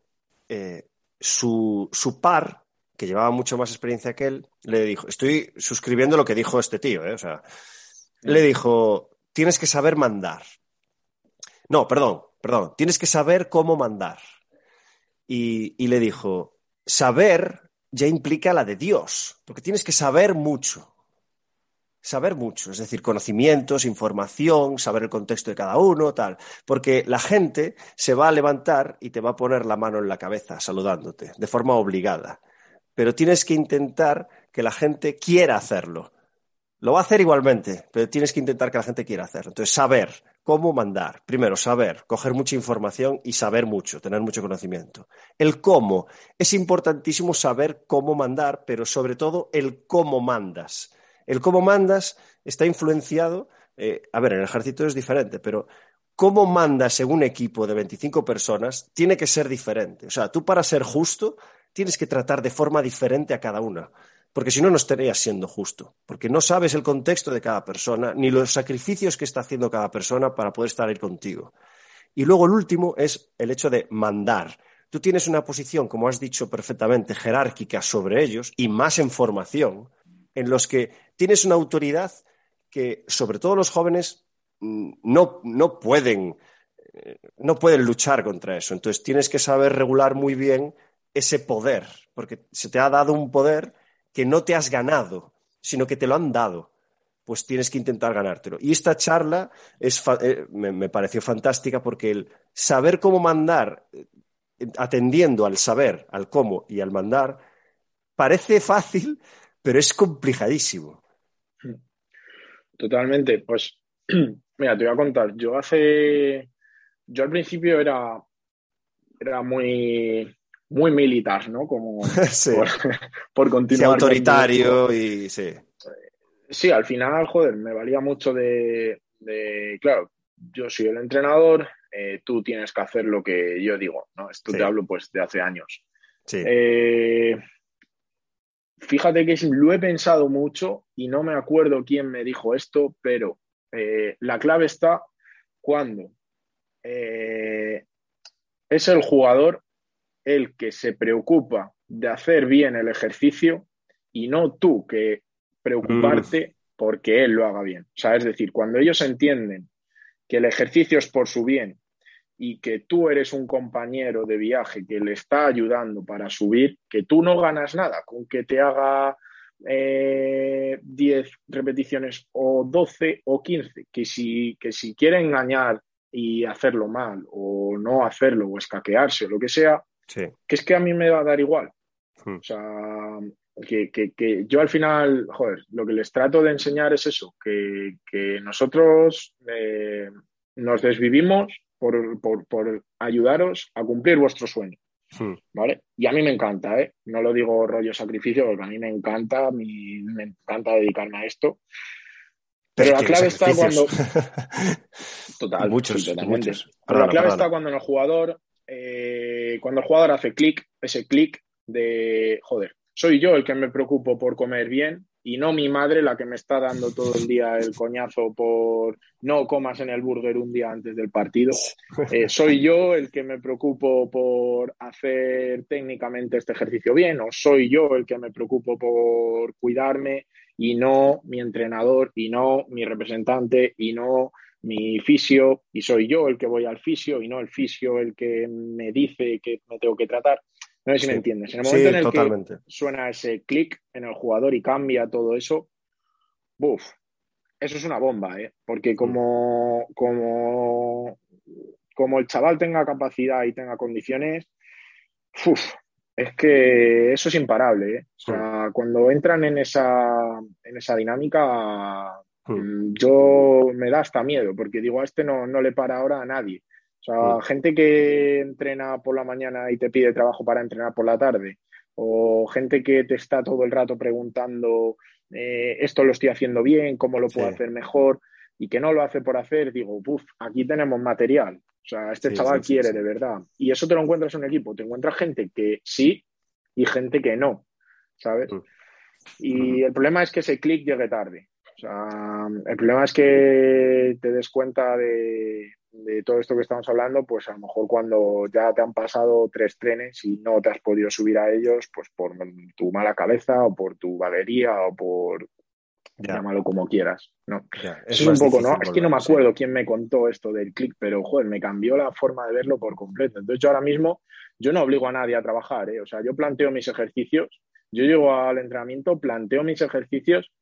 eh, su, su par, que llevaba mucho más experiencia que él, le dijo, estoy suscribiendo lo que dijo este tío, o sea, le dijo, tienes que saber mandar. No, perdón, perdón, tienes que saber cómo mandar. Y, le dijo, saber ya implica la de Dios, porque tienes que saber mucho. Saber mucho, es decir, conocimientos, información, saber el contexto de cada uno, tal. Porque la gente se va a levantar y te va a poner la mano en la cabeza saludándote, de forma obligada. Pero tienes que intentar que la gente quiera hacerlo. Lo va a hacer igualmente, pero tienes que intentar que la gente quiera hacerlo. Entonces, saber cómo mandar. Primero, saber, coger mucha información y saber mucho, tener mucho conocimiento. El cómo. Es importantísimo saber cómo mandar, pero sobre todo el cómo mandas. El cómo mandas está influenciado, eh, a ver, en el ejército es diferente, pero cómo mandas en un equipo de 25 personas tiene que ser diferente. O sea, tú para ser justo tienes que tratar de forma diferente a cada una porque si no, no estarías siendo justo, porque no sabes el contexto de cada persona, ni los sacrificios que está haciendo cada persona para poder estar ahí contigo. Y luego el último es el hecho de mandar. Tú tienes una posición, como has dicho perfectamente, jerárquica sobre ellos y más en formación, en los que tienes una autoridad que, sobre todo los jóvenes, mm, no, no pueden, eh, no pueden luchar contra eso. Entonces tienes que saber regular muy bien ese poder, porque se te ha dado un poder que no te has ganado, sino que te lo han dado, pues tienes que intentar ganártelo. Y esta charla eh, me, pareció fantástica porque el saber cómo mandar, eh, atendiendo al saber, al cómo y al mandar, parece fácil, pero es complicadísimo. Totalmente. Pues, (clears throat) mira, te voy a contar. Yo hace. Yo al principio era, era muy muy militar, ¿no? Como (laughs) por, (laughs) continuar. autoritario y sí. Sí, al final, joder, me valía mucho de, claro, yo soy el entrenador, eh, tú tienes que hacer lo que yo digo, ¿no? Esto te hablo pues de hace años. Eh, fíjate que lo he pensado mucho y no me acuerdo quién me dijo esto, pero eh, la clave está cuando es el jugador el que se preocupa de hacer bien el ejercicio y no tú que preocuparte mm. porque él lo haga bien. O sea, es decir, cuando ellos entienden que el ejercicio es por su bien y que tú eres un compañero de viaje que le está ayudando para subir, que tú no ganas nada con que te haga 10 eh, repeticiones o 12 o 15, que si, que si quiere engañar y hacerlo mal o no hacerlo o escaquearse o lo que sea, que es que a mí me va a dar igual. Hmm. O sea, que, yo al final, joder, lo que les trato de enseñar es eso, que, nosotros eh, nos desvivimos por, por, ayudaros a cumplir vuestro sueño. Hmm. ¿Vale? Y a mí me encanta, ¿eh? No lo digo rollo sacrificio, porque a mí me encanta, me encanta dedicarme a esto. Pero (laughs) la clave está cuando. Total, muchos, muchos. Pero la clave está cuando el jugador, eh, cuando el jugador hace clic, ese clic de joder, soy yo el que me preocupo por comer bien y no mi madre la que me está dando todo el día el coñazo por no comas en el burger un día antes del partido. (laughs) Eh, soy yo el que me preocupo por hacer técnicamente este ejercicio bien o soy yo el que me preocupo por cuidarme y no mi entrenador y no mi representante y no mi fisio y soy yo el que voy al fisio y no el fisio el que me dice que me tengo que tratar. No sé si me entiendes. En el momento en el que suena ese clic en el jugador y cambia todo eso, ¡buf! Eso es una bomba, ¿eh? Porque como, como, como el chaval tenga capacidad y tenga condiciones, ¡uf! es que eso es imparable. ¿eh? O sea, cuando entran en esa, en esa dinámica, mm, yo me da hasta miedo, porque digo, a este no, no le para ahora a nadie. O sea, gente que entrena por la mañana y te pide trabajo para entrenar por la tarde, o gente que te está todo el rato preguntando, eh, esto lo estoy haciendo bien, cómo lo puedo hacer mejor, y que no lo hace por hacer, digo, puff, aquí tenemos material. O sea, este chaval quiere de verdad. Y eso te lo encuentras en un equipo. Te encuentras gente que sí y gente que no, ¿sabes? Mm. Y el problema es que ese clic llegue tarde. O sea, el problema es que te des cuenta de, de todo esto que estamos hablando, pues a lo mejor cuando ya te han pasado tres trenes y no te has podido subir a ellos, pues por tu mala cabeza o por tu valería o por llámalo como quieras, ¿no? es, un poco, ¿no? Es que no me acuerdo quién me contó esto del click, pero joder, me cambió la forma de verlo por completo. Entonces yo ahora mismo, yo no obligo a nadie a trabajar, ¿eh? O sea, yo planteo mis ejercicios, yo llego al entrenamiento, planteo mis ejercicios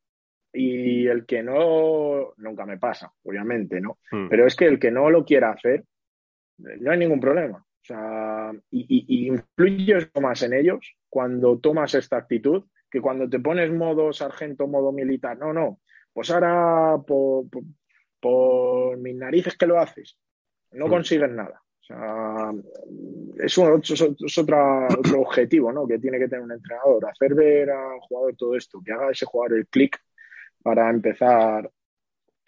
y el que no, nunca me pasa, obviamente, ¿no? Hmm. Pero es que el que no lo quiera hacer, no hay ningún problema. O sea, y, y, influyes más en ellos cuando tomas esta actitud que cuando te pones modo sargento, modo militar. No, no. Pues ahora por, por, mis narices que lo haces, no hmm. consigues nada. O sea, es, un, es otro objetivo ¿no? que tiene que tener un entrenador, hacer ver al jugador todo esto, que haga ese jugador el clic para empezar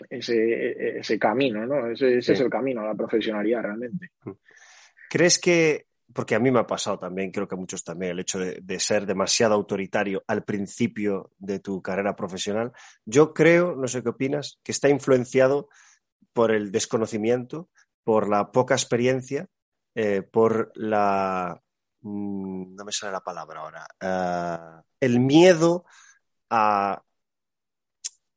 ese, ese camino, ¿no? Ese, es el camino a la profesionalidad realmente. ¿Crees que, porque a mí me ha pasado también, creo que a muchos también, el hecho de, ser demasiado autoritario al principio de tu carrera profesional, yo creo, no sé qué opinas, que está influenciado por el desconocimiento, por la poca experiencia, eh, por la... Mm, no me sale la palabra ahora. Eh, el miedo a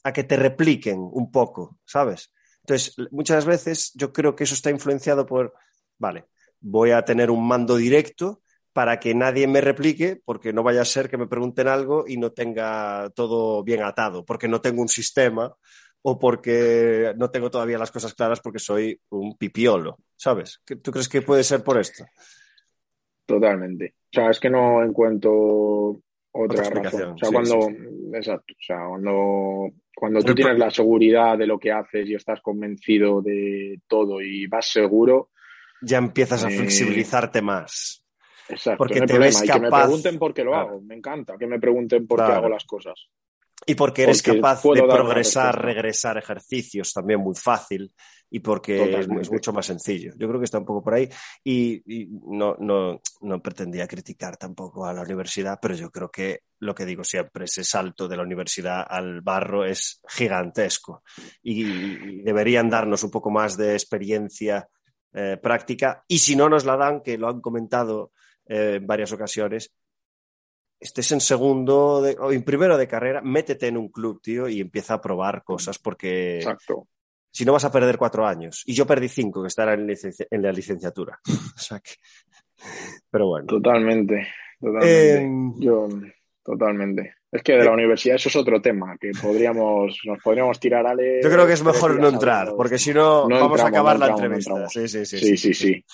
a que te repliquen un poco, ¿sabes? Entonces, muchas veces yo creo que eso está influenciado por, vale, voy a tener un mando directo para que nadie me replique, porque no vaya a ser que me pregunten algo y no tenga todo bien atado, porque no tengo un sistema o porque no tengo todavía las cosas claras porque soy un pipiolo, ¿sabes? ¿Tú crees que puede ser por esto? Totalmente. O sea, es que no encuentro otra, razón. O sea, cuando, exacto, o sea, cuando cuando tú tienes la seguridad de lo que haces y estás convencido de todo y vas seguro. Ya empiezas a eh, flexibilizarte más. Exacto. Porque te ves capaz... que me pregunten por qué lo hago. Me encanta que me pregunten por qué hago las cosas. Y porque eres Porque capaz de progresar, regresar ejercicios también muy fácil y porque es, Totalmente. es mucho más sencillo. Yo creo que está un poco por ahí y, y no, no, no pretendía criticar tampoco a la universidad, pero yo creo que lo que digo siempre, ese salto de la universidad al barro es gigantesco y, y deberían darnos un poco más de experiencia eh, práctica y si no nos la dan, que lo han comentado eh, en varias ocasiones, estés en segundo de- o en primero de carrera, métete en un club, tío, y empieza a probar cosas porque Exacto. si no vas a perder cuatro años. Y yo perdí cinco, que estará en, la licenciatura. (laughs) O sea que- Pero bueno. Totalmente. Totalmente. Eh, Yo, totalmente. Es que de la universidad eso es otro tema que podríamos, nos podríamos tirar a yo creo que es mejor no entrar, porque si no, No vamos a acabar no la no entrevista. sí, sí, sí, Sí, sí, sí.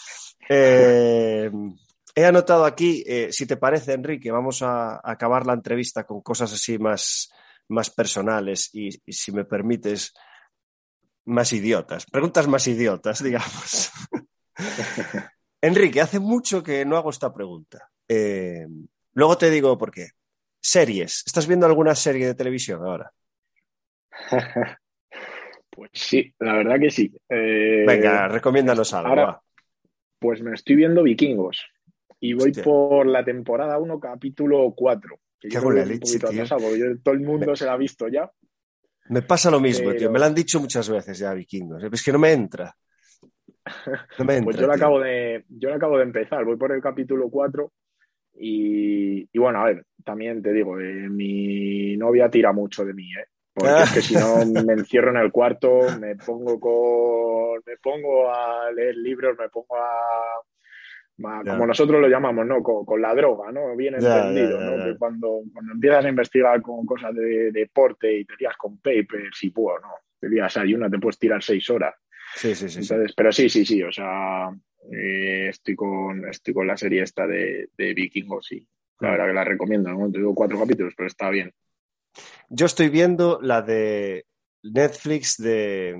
Eh, he anotado aquí, eh, si te parece, Enrique, vamos a, acabar la entrevista con cosas así más, más personales y, y, si me permites, más idiotas. Preguntas más idiotas, (laughs) digamos. (laughs) Enrique, hace mucho que no hago esta pregunta. Eh, luego te digo por qué. Series. ¿Estás viendo alguna serie de televisión ahora? (laughs) Pues sí, la verdad que sí. Eh, Venga, recomiéndanos algo. ahora- va. Pues me estoy viendo Vikingos y voy Hostia. por la temporada 1, capítulo 4. Que Qué yo un leche, poquito tío. atrasado, porque yo- todo el mundo se la ha visto ya. Me pasa lo mismo, Pero- tío. Me lo han dicho muchas veces ya, vikingos. Es que no me entra. No me (laughs) entra. Pues yo la tío. acabo de, yo la acabo de empezar, voy por el capítulo 4 y, y bueno, a ver, también te digo, eh, mi novia tira mucho de mí, ¿eh? Porque es que si no (laughs) me encierro en el cuarto, me pongo con, me pongo a leer libros, me pongo a, como nosotros lo llamamos, ¿no? Con, con la droga, ¿no? Bien entendido, ¿no? Que cuando, cuando empiezas a investigar con cosas de, deporte y te lías con papers y pues, no, te lías ahí una, te puedes tirar seis horas. Sí, sí, sí. sí. Entonces, pero sí, sí, sí, o sea, eh, estoy, con, estoy con la serie esta de, de Vikingos y la Mm. verdad que la recomiendo, ¿no? Te digo cuatro capítulos, pero está bien. Yo estoy viendo la de Netflix de,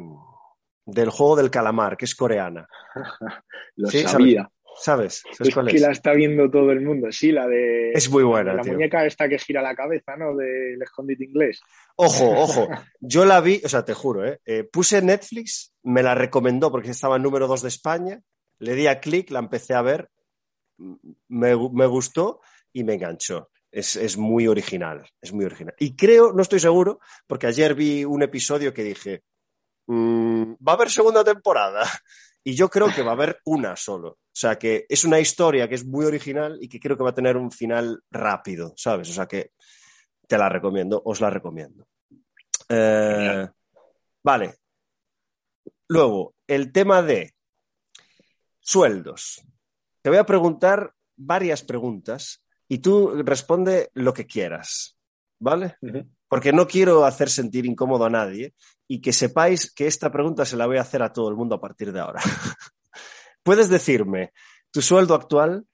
del juego del calamar, que es coreana. (laughs) Lo Sí, sabía. ¿Sabes? ¿Sabes Es que la está viendo todo el mundo, sí, la de... Es muy buena, la tío. muñeca esta que gira la cabeza, ¿no? Del escondite inglés. Ojo, ojo. (laughs) Yo la vi, o sea, te juro, ¿eh? Eh, puse Netflix, me la recomendó porque estaba en número 2 de España, le di a clic, la empecé a ver, me gustó y me enganchó. Es, es muy original, es muy original. Y creo, no estoy seguro, porque ayer vi un episodio que dije, "Mm, va a haber segunda temporada. Y yo creo que va a haber una solo. O sea, que es una historia que es muy original y que creo que va a tener un final rápido, ¿sabes? O sea, que te la recomiendo, os la recomiendo. Eh, vale. Luego, el tema de sueldos. Te voy a preguntar varias preguntas y tú responde lo que quieras, ¿vale? Porque no quiero hacer sentir incómodo a nadie y que sepáis que esta pregunta se la voy a hacer a todo el mundo a partir de ahora. (laughs) ¿Puedes decirme tu sueldo actual,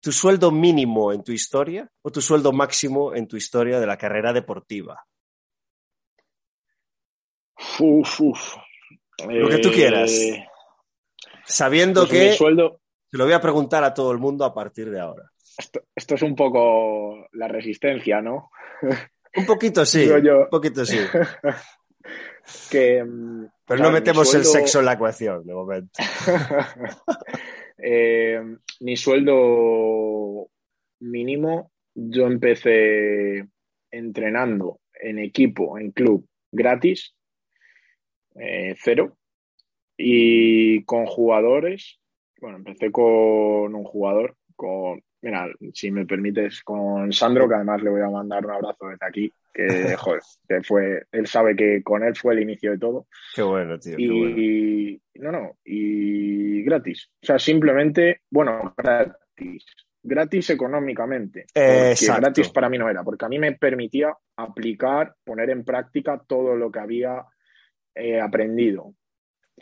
tu sueldo mínimo en tu historia o tu sueldo máximo en tu historia de la carrera deportiva? Uf, uf. Lo que tú quieras. Eh, Sabiendo pues que sueldo, te lo voy a preguntar a todo el mundo a partir de ahora. esto, esto es un poco la resistencia, ¿no? (laughs) Un poquito sí, Digo yo. un poquito sí. (laughs) que, mm, Pero no metemos el sexo en la ecuación de momento. (laughs) Eh, mi sueldo mínimo, yo empecé entrenando en equipo, en club, gratis, eh, cero, y con jugadores, bueno, empecé con un jugador, con, mira, si me permites, con Sandro, que además le voy a mandar un abrazo desde aquí, que, (laughs) joder, que fue, él sabe que con él fue el inicio de todo. Qué bueno, tío. Bueno. Y no, no, y gratis. O sea, simplemente, bueno, gratis. Gratis económicamente. Porque Exacto. gratis para mí no era, porque a mí me permitía aplicar, poner en práctica todo lo que había eh, aprendido.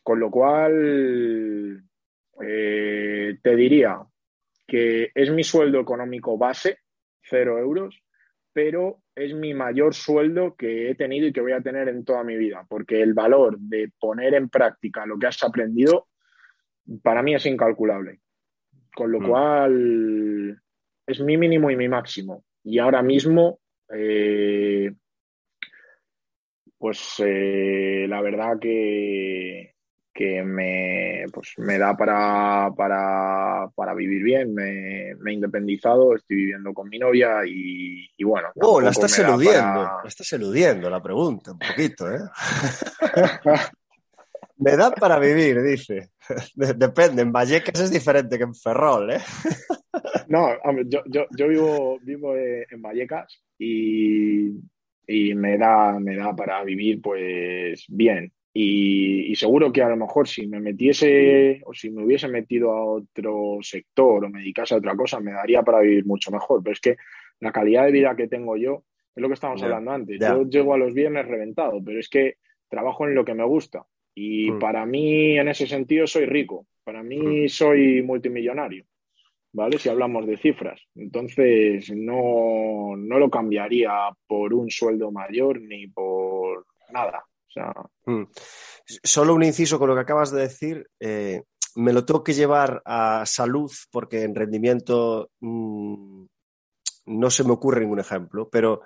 Con lo cual, eh, te diría que es mi sueldo económico base, cero euros, pero es mi mayor sueldo que he tenido y que voy a tener en toda mi vida, porque el valor de poner en práctica lo que has aprendido para mí es incalculable. Con lo Mm. cual es mi mínimo y mi máximo. Y ahora mismo, eh, pues eh, la verdad que, que me, pues, me da para, para, para vivir bien. Me, me, he independizado, estoy viviendo con mi novia y, y bueno. Oh, la estás eludiendo, para... la estás eludiendo la pregunta un poquito, ¿eh? (laughs) me da para vivir, dice. Depende, en Vallecas es diferente que en Ferrol, ¿eh? no, yo, yo, yo vivo, vivo en Vallecas y, y me da, me da para vivir pues bien. Y, y, seguro que a lo mejor si me metiese o si me hubiese metido a otro sector o me dedicase a otra cosa, me daría para vivir mucho mejor. Pero es que la calidad de vida que tengo yo es lo que estábamos yeah, hablando antes. yeah. Yo llego a los viernes reventado, pero es que trabajo en lo que me gusta. Y Mm. para mí, en ese sentido, soy rico. Para mí, soy multimillonario. ¿Vale? Si hablamos de cifras. Entonces, no, no lo cambiaría por un sueldo mayor ni por nada. Mm. Solo un inciso con lo que acabas de decir. eh, me lo tengo que llevar a salud porque en rendimiento mm, no se me ocurre ningún ejemplo, pero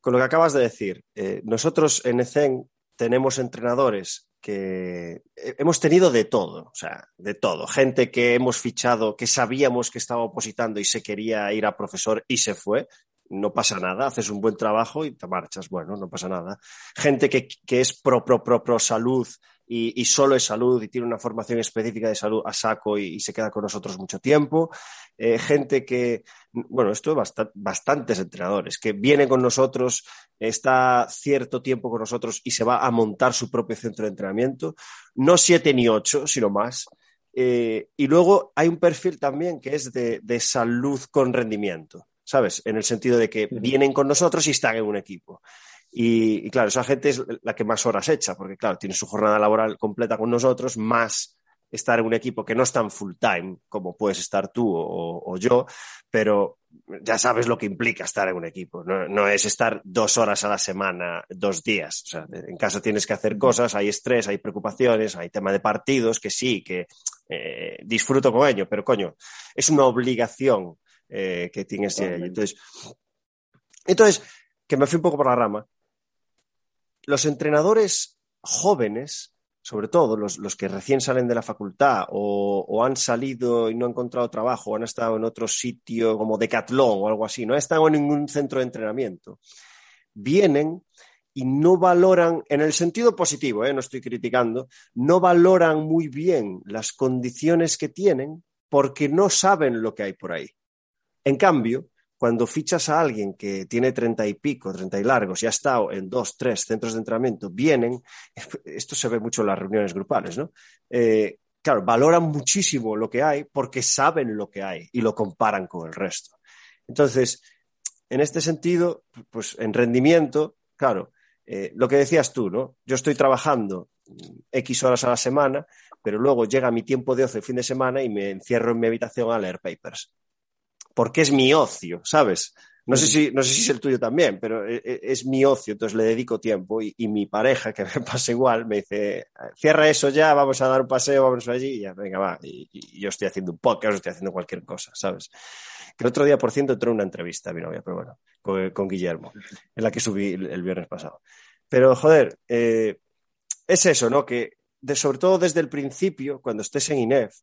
con lo que acabas de decir, eh, nosotros en ECEN tenemos entrenadores que eh, hemos tenido de todo, o sea, de todo. Gente que hemos fichado, que sabíamos que estaba opositando y se quería ir a profesor y se fue. No pasa nada, haces un buen trabajo y te marchas. Bueno, no pasa nada. Gente que, que es pro, salud y, solo es salud y tiene una formación específica de salud a saco y, se queda con nosotros mucho tiempo. Eh, gente que, bueno, esto es bast bastantes entrenadores que vienen con nosotros, está cierto tiempo con nosotros y se va a montar su propio centro de entrenamiento. No siete ni ocho, sino más. Eh, y luego hay un perfil también que es de, de salud con rendimiento. ¿Sabes? En el sentido de que vienen con nosotros y están en un equipo. Y, y, claro, esa gente es la que más horas echa, porque claro, tiene su jornada laboral completa con nosotros, más estar en un equipo que no es tan full time como puedes estar tú o, o yo, pero ya sabes lo que implica estar en un equipo. No, no, es estar dos horas a la semana, dos días. O sea, en casa tienes que hacer cosas, hay estrés, hay preocupaciones, hay tema de partidos, que sí, que eh, disfruto con ello, pero coño, es una obligación eh, que tienes ello. Entonces, entonces, que me fui un poco por la rama, los entrenadores jóvenes, sobre todo los, los que recién salen de la facultad o, o, han salido y no han encontrado trabajo o han estado en otro sitio como Decathlon o algo así, no han estado en ningún centro de entrenamiento, vienen y no valoran, en el sentido positivo, ¿eh? no estoy criticando, no valoran muy bien las condiciones que tienen porque no saben lo que hay por ahí. En cambio, cuando fichas a alguien que tiene treinta y pico, treinta y largos y ha estado en dos, tres centros de entrenamiento, vienen, (laughs) esto se ve mucho en las reuniones grupales, ¿no? Eh, claro, valoran muchísimo lo que hay porque saben lo que hay y lo comparan con el resto. Entonces, en este sentido, pues en rendimiento, claro, eh, lo que decías tú, ¿no? Yo estoy trabajando X horas a la semana, pero luego llega mi tiempo de ocio el fin de semana y me encierro en mi habitación a leer papers porque es mi ocio, ¿sabes? No sé, si, no sé si es el tuyo también, pero es, es mi ocio, entonces le dedico tiempo y, y, mi pareja, que me (laughs) pasa igual, me dice, cierra eso ya, vamos a dar un paseo, vamos allí, y ya, venga, va. Y, y, yo estoy haciendo un podcast, estoy haciendo cualquier cosa, ¿sabes? Que el otro día, por cierto, entró una entrevista a mi novia, pero bueno, con, con Guillermo, en la que subí el, el viernes pasado. Pero, joder, eh, es eso, ¿no? Que de, sobre todo desde el principio, cuando estés en INEF,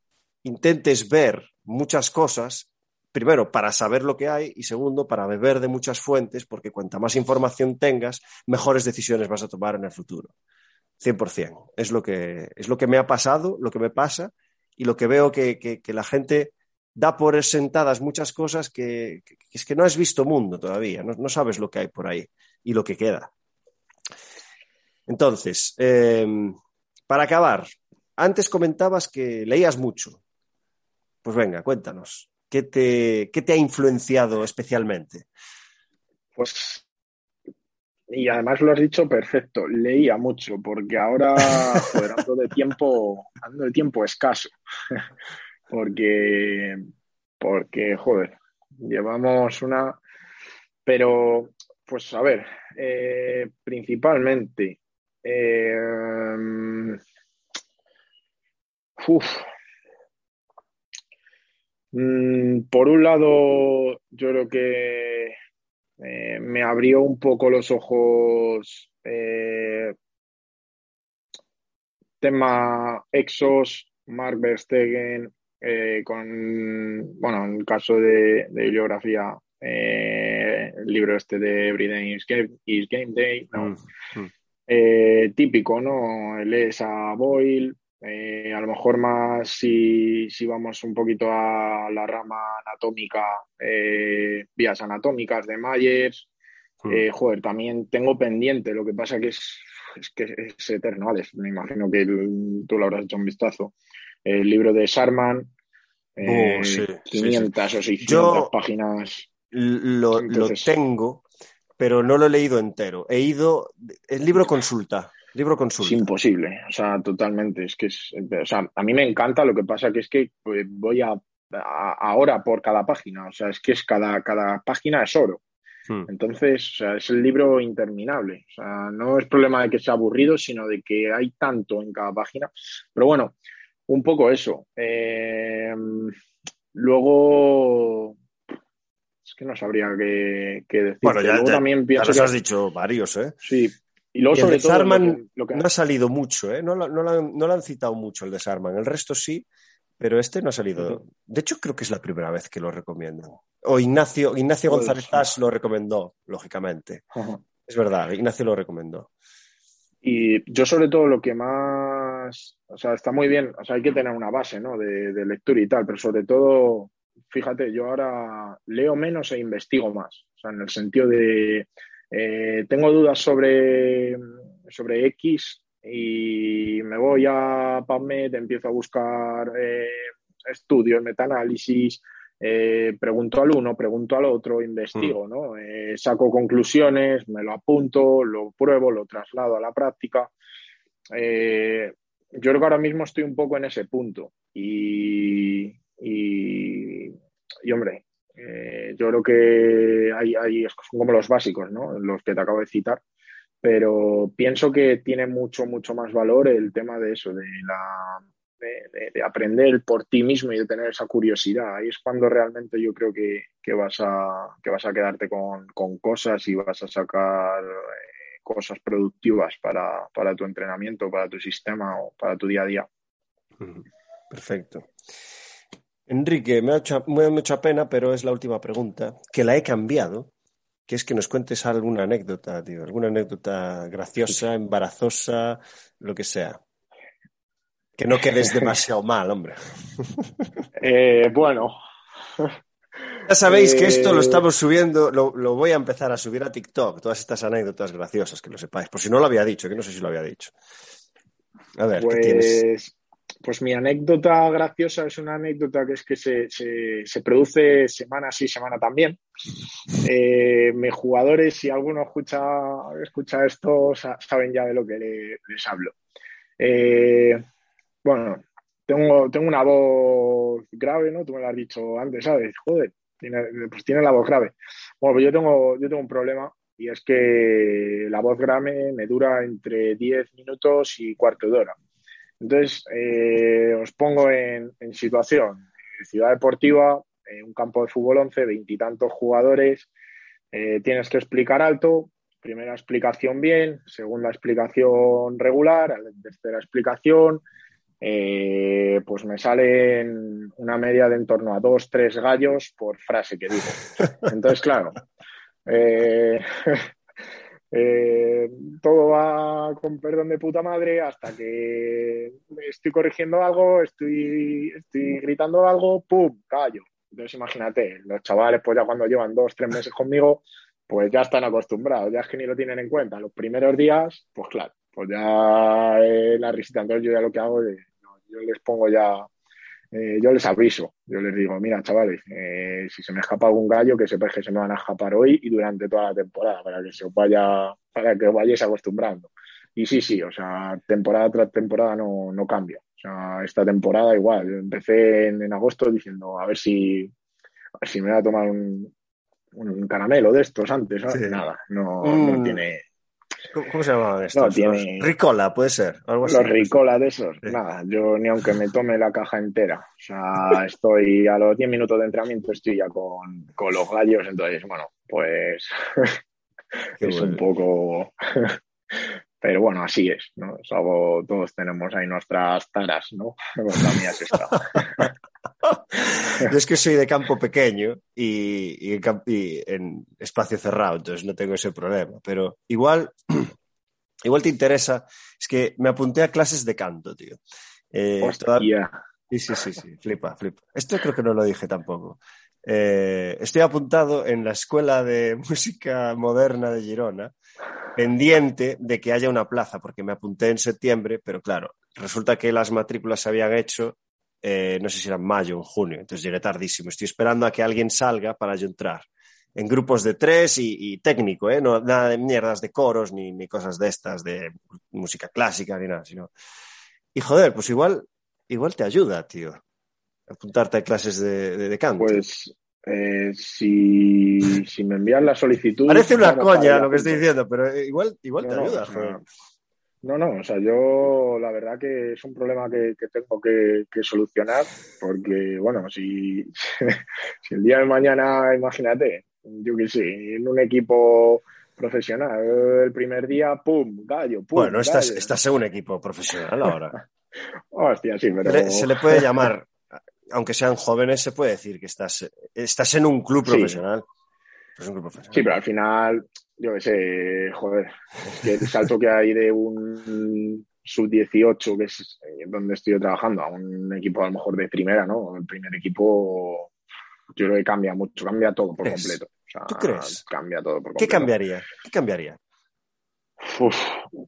intentes ver muchas cosas primero, para saber lo que hay y segundo, para beber de muchas fuentes, porque cuanta más información tengas, mejores decisiones vas a tomar en el futuro. 100%. Es lo que, es lo que me ha pasado, lo que me pasa y lo que veo que, que, la gente da por sentadas muchas cosas que, es que no has visto mundo todavía, no, no, sabes lo que hay por ahí y lo que queda. Entonces, eh, para acabar, antes comentabas que leías mucho. Pues venga, cuéntanos. ¿Qué te, qué te ha influenciado especialmente? Pues, y además lo has dicho perfecto, leía mucho, porque ahora, joder, ando de tiempo, ando de tiempo escaso, (laughs) porque, porque, joder, llevamos una, pero, pues a ver, eh, principalmente, eh, uf, Mm, por un lado, yo creo que eh, me abrió un poco los ojos eh, tema Exos, Mark Verstegen, eh, con, bueno, en el caso de, bibliografía, eh, el libro este de Everyday is Game, Day, mm, mm. Eh, típico, ¿no? Lees a Boyle, a lo mejor más si, si, vamos un poquito a la rama anatómica, vías anatómicas de Myers. Mm. joder, también tengo pendiente, lo que pasa que es, es que es eterno, Alex. Me imagino que tú lo habrás hecho un vistazo el libro de Sharman, 500 o 600 páginas. Lo, lo, tengo, pero no lo he leído entero. He ido, el libro consulta. Libro consulta. Es imposible, o sea, totalmente. Es que es, o sea, a mí me encanta, lo que pasa que es que pues, voy a, ahora por cada página, o sea, es que es cada, cada página es oro. Hmm. Entonces, o sea, es el libro interminable. O sea, no es problema de que sea aburrido, sino de que hay tanto en cada página. Pero bueno, un poco eso. Eh, luego, es que no sabría qué, decir. Bueno, ya, también pienso has dicho varios, ¿eh? Sí. Y luego, sobre todo, lo que, no ha salido mucho, ¿eh? No, no, lo han citado mucho el de Sarman. El resto sí, pero este no ha salido. De hecho, creo que es la primera vez que lo recomiendo. O Ignacio, Ignacio González lo recomendó, lógicamente. Es verdad, Ignacio lo recomendó. Y yo sobre todo lo que más, o sea, está muy bien, o sea, hay que tener una base, ¿no? De, lectura y tal, pero sobre todo, fíjate, yo ahora leo menos e investigo más, o sea, en el sentido de, eh, tengo dudas sobre, sobre X y me voy a PubMed, empiezo a buscar eh, estudios, metaanálisis, eh, pregunto al uno, pregunto al otro, investigo, mm. ¿no? Eh, saco conclusiones, me lo apunto, lo pruebo, lo traslado a la práctica. Yo creo que ahora mismo estoy un poco en ese punto y, y, hombre, yo creo que hay, hay, son como los básicos, ¿no? Los que te acabo de citar, pero pienso que tiene mucho, mucho más valor el tema de eso, de la de, aprender por ti mismo y de tener esa curiosidad. Ahí es cuando realmente yo creo que, vas, a, que vas a quedarte con, cosas y vas a sacar eh, cosas productivas para, tu entrenamiento, para tu sistema o para tu día a día. Perfecto. Enrique, me ha, hecho, mucha pena, pero es la última pregunta, que la he cambiado, que es que nos cuentes alguna anécdota, tío, alguna anécdota graciosa, embarazosa, lo que sea. Que no quedes (laughs) demasiado mal, hombre. Eh, bueno. Ya sabéis que esto lo eh, estamos subiendo, lo, voy a empezar a subir a TikTok, todas estas anécdotas graciosas, que lo sepáis, por si no lo había dicho, que no sé si lo había dicho. A ver, ¿qué tienes? Pues, mi anécdota graciosa es una anécdota que es que se, produce semana sí, semana también. Eh, mis jugadores, si alguno escucha, escucha esto, saben ya de lo que les hablo. Eh, bueno, tengo, tengo una voz grave, ¿no? Tú me lo has dicho antes, ¿sabes? Joder, pues tiene la voz grave. Bueno, pues yo tengo, yo tengo un problema y es que la voz grave me dura entre 10 minutos y cuarto de hora. Entonces, eh, os pongo en, situación. Ciudad deportiva, un campo de fútbol 11, veintitantos jugadores, eh, tienes que explicar alto, primera explicación bien, segunda explicación regular, tercera explicación, eh, pues me salen una media de en torno a dos, tres gallos por frase que digo. Entonces, claro, eh, eh, todo va con perdón de puta madre hasta que estoy corrigiendo algo, estoy, estoy gritando algo, ¡pum! Gallo. Entonces, imagínate, los chavales, pues ya cuando llevan dos, tres meses conmigo, pues ya están acostumbrados, ya es que ni lo tienen en cuenta. Los primeros días, pues claro, pues ya la risita. Entonces, yo ya lo que hago es yo les pongo ya, eh, yo les aviso, yo les digo, mira, chavales, eh, si se me escapa algún gallo, que sepáis que se me van a escapar hoy y durante toda la temporada, para que se vaya, para que os vayáis acostumbrando. Y sí, sí, o sea, temporada tras temporada no, no cambia. O sea, esta temporada igual. Yo empecé en, agosto diciendo, a ver si, a ver si me voy a tomar un, un caramelo de estos antes, Nada, no, no mm. tiene, ¿Cómo se llamaban estos? Ricola, puede ser. Algo así. Los Ricola de esos. Nada, yo ni aunque me tome la caja entera. O sea, estoy a los 10 minutos de entrenamiento, estoy ya con, con los gallos. Entonces, bueno, pues (laughs) es un poco. (laughs) pero bueno, así es, ¿no? Es algo, todos tenemos ahí nuestras taras, ¿no? la mía es esta. Yo es que soy de campo pequeño y, en, espacio cerrado, entonces no tengo ese problema. Pero igual, (clears throat) igual te interesa, es que me apunté a clases de canto, tío. Eh, Sí, sí, sí, sí, flipa, flipa. Esto creo que no lo dije tampoco. Eh, estoy apuntado en la Escuela de (laughs) Música Moderna de Girona, pendiente de que haya una plaza, porque me apunté en septiembre, pero claro, resulta que las matrículas se habían hecho, eh, no sé si era en mayo o en junio, entonces llegué tardísimo. Estoy esperando a que alguien salga para yo entrar. En grupos de tres y, técnico, ¿eh? No, nada de mierdas de coros ni, ni cosas de estas, de música clásica ni nada, sino. Y joder, pues igual igual te ayuda, tío, apuntarte a clases de, de, canto. Pues eh, si, si, me envían la solicitud. Parece una coña lo que estoy diciendo, pero igual, igual te ayuda, no, no, o sea, yo la verdad que es un problema que, tengo que, solucionar, porque, bueno, si, (laughs) si el día de mañana, imagínate, yo qué sé, en un equipo profesional, el primer día, pum, gallo, pum. Bueno, estás, estás en un equipo profesional ahora. (laughs) Hostia, sí, pero... Se le, puede llamar, aunque sean jóvenes, se puede decir que estás, estás en un club profesional. Sí. Pero al final, yo qué sé, joder, es que el salto que hay de un sub-18, que es eh, donde estoy trabajando, a un equipo a lo mejor de primera, ¿no? El primer equipo, yo creo que cambia mucho, cambia todo por completo. ¿Tú crees? Cambia todo por completo. ¿Qué cambiaría? ¿Qué cambiaría?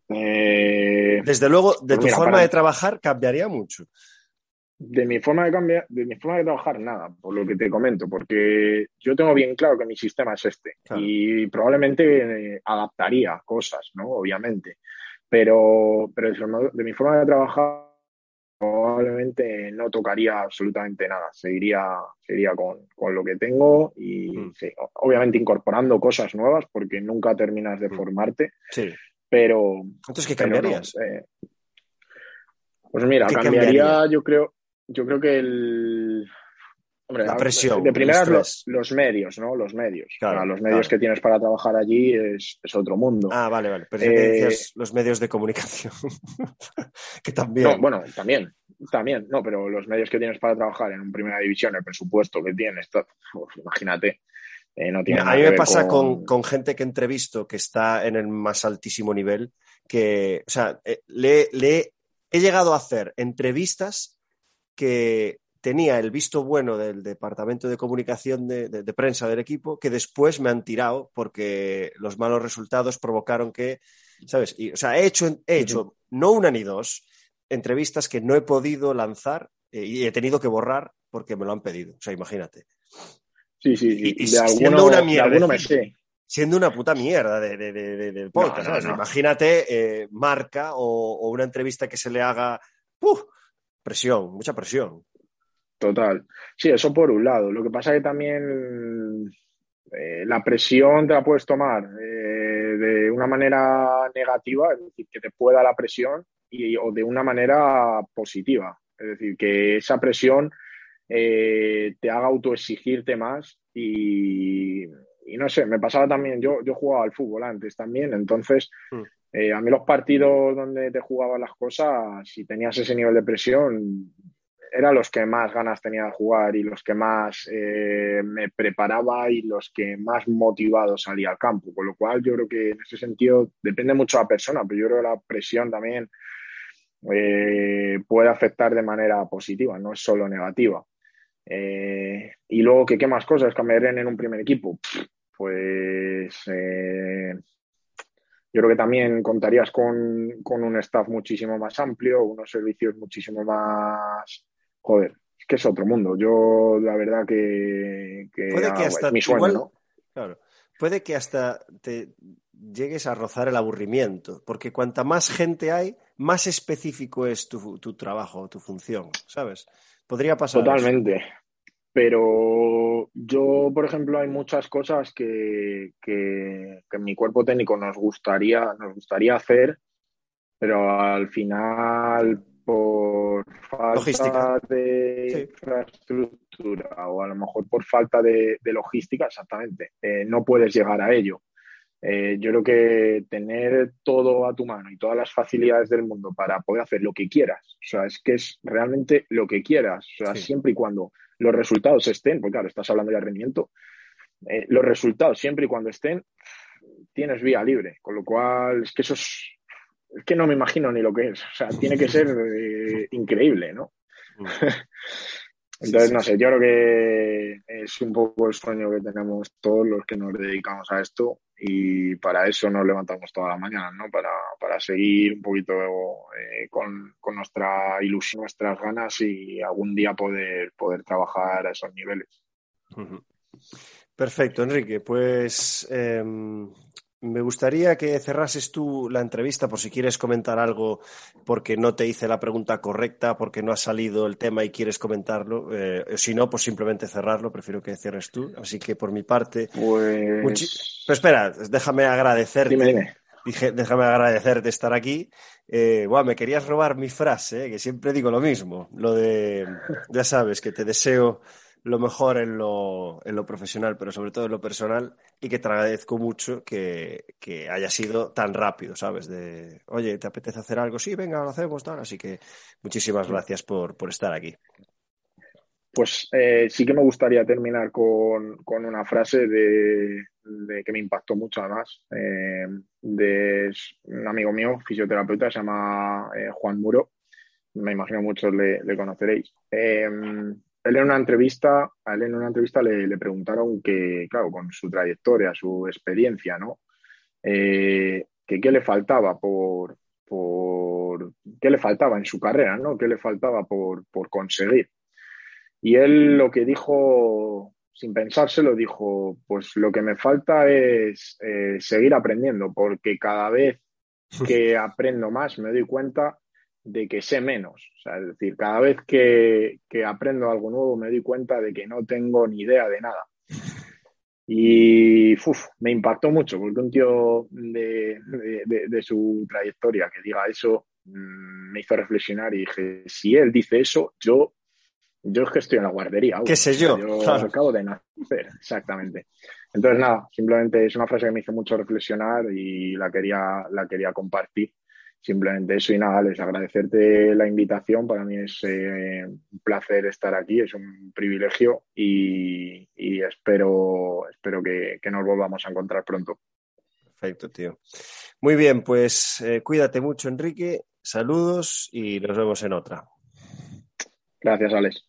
Eh, Desde luego, de pues tu forma de trabajar cambiaría mucho. De mi forma de cambiar, de mi forma de trabajar, nada, por lo que te comento, porque yo tengo bien claro que mi sistema es este y probablemente eh, adaptaría cosas, ¿no? Obviamente. Pero, pero de mi forma de trabajar probablemente no tocaría absolutamente nada, seguiría, seguiría con, con lo que tengo y mm. obviamente incorporando cosas nuevas porque nunca terminas de formarte. Sí. Pero. Entonces, ¿qué cambiarías? Eh, pues mira, cambiaría, yo creo, yo creo que el. la presión. De primera los, los, medios, ¿no? Los medios. los medios que tienes para trabajar allí es, es, otro mundo. Ah, vale, vale. Pero eh, los medios de comunicación. (laughs) que también. bueno, también. También, no, pero los medios que tienes para trabajar en primera división, el presupuesto que tienes, imagínate. Eh, no tiene a mí me pasa con... Con, gente que entrevisto que está en el más altísimo nivel, que, o sea, eh, le, le, he llegado a hacer entrevistas que tenía el visto bueno del departamento de comunicación de, de, prensa del equipo, que después me han tirado porque los malos resultados provocaron que, ¿sabes? Y, o sea, he hecho, he hecho no una ni dos, entrevistas que no he podido lanzar eh, y he tenido que borrar porque me lo han pedido. O sea, imagínate. Sí, sí, y, siendo una mierda. Siendo una puta mierda de, de, podcast, Imagínate eh, marca o, una entrevista que se le haga. Presión, mucha presión. Total. Sí, eso por un lado. Lo que pasa es que también eh, la presión te la puedes tomar de una manera negativa, es decir, que te pueda la presión, o de una manera positiva. Es decir, que esa presión eh, te haga autoexigirte más y, y, no sé, me pasaba también, yo, yo jugaba al fútbol antes también, entonces mm. Eh, a mí los partidos donde te jugaban las cosas, si tenías ese nivel de presión, eran los que más ganas tenía de jugar y los que más eh, me preparaba y los que más motivado salía al campo. Con lo cual yo creo que en ese sentido depende mucho de la persona, pero yo creo que la presión también eh, puede afectar de manera positiva, no es solo negativa. Eh, y luego, ¿qué, ¿qué más cosas cambiarían en un primer equipo? Pues eh, yo creo que también contarías con, un staff muchísimo más amplio, unos servicios muchísimo más... Joder, es que es otro mundo. Yo, la verdad que... puede que hasta, mi sueño, Claro, puede que hasta te llegues a rozar el aburrimiento, porque cuanta más gente hay, más específico es tu, tu trabajo, tu función, ¿sabes? Podría pasar. Totalmente. Pero yo, por ejemplo, hay muchas cosas que, que, en mi cuerpo técnico nos gustaría, nos gustaría hacer, pero al final por falta de infraestructura o a lo mejor por falta de, logística, exactamente, eh, no puedes llegar a ello. Eh, yo creo que tener todo a tu mano y todas las facilidades del mundo para poder hacer lo que quieras, o sea, es que es realmente lo que quieras, o sea, siempre y cuando los resultados estén, porque claro, estás hablando de rendimiento, eh, los resultados siempre y cuando estén, tienes vía libre, con lo cual es que eso es, es que no me imagino ni lo que es, o sea, tiene que (laughs) ser eh, increíble, ¿no? (laughs) Entonces, no sé, yo creo que es un poco el sueño que tenemos todos los que nos dedicamos a esto y para eso nos levantamos toda la mañana, ¿no? Para, para seguir un poquito eh, con, con, nuestra ilusión, nuestras ganas y algún día poder, poder trabajar a esos niveles. Perfecto, Enrique. Pues eh, me gustaría que cerrases tú la entrevista por si quieres comentar algo porque no te hice la pregunta correcta, porque no ha salido el tema y quieres comentarlo. Eh, si no, pues simplemente cerrarlo. Prefiero que cierres tú. Así que por mi parte. Pues. Pero espera, déjame agradecerte. Dime, Dije, déjame agradecerte estar aquí. Eh, me querías robar mi frase, eh, que siempre digo lo mismo. Lo de, ya sabes, que te deseo lo mejor en lo, en lo profesional, pero sobre todo en lo personal, y que te agradezco mucho que, que, haya sido tan rápido, ¿sabes? De, oye, ¿te apetece hacer algo? Sí, venga, lo hacemos, tal. Así que muchísimas gracias por, por estar aquí. Pues eh, sí que me gustaría terminar con, con una frase de, de, que me impactó mucho además, eh, de un amigo mío, fisioterapeuta, se llama eh, Juan Muro, me imagino muchos le, le conoceréis. Él en una entrevista, a él en una entrevista le, preguntaron que, claro, con su trayectoria, su experiencia, ¿no? Eh, que qué le faltaba por, por, qué le faltaba en su carrera, ¿no? ¿Qué le faltaba por, por conseguir? Y él lo que dijo, sin pensárselo, dijo, pues lo que me falta es eh, seguir aprendiendo, porque cada vez que (laughs) aprendo más me doy cuenta de que sé menos. O sea, es decir, cada vez que, aprendo algo nuevo me doy cuenta de que no tengo ni idea de nada. Y me impactó mucho, porque un tío de, su trayectoria que diga eso mm, me hizo reflexionar y dije, si él dice eso, yo, yo es que estoy en la guardería. ¿Qué sé yo? yo acabo de nacer, exactamente. Entonces, nada, simplemente es una frase que me hizo mucho reflexionar y la quería, la quería compartir simplemente eso y nada, les agradecerte la invitación. Para mí es eh, un placer estar aquí, es un privilegio y, espero, espero que, nos volvamos a encontrar pronto. Perfecto, tío. Muy bien, pues eh, cuídate mucho, Enrique. Saludos y nos vemos en otra. Gracias, Alex.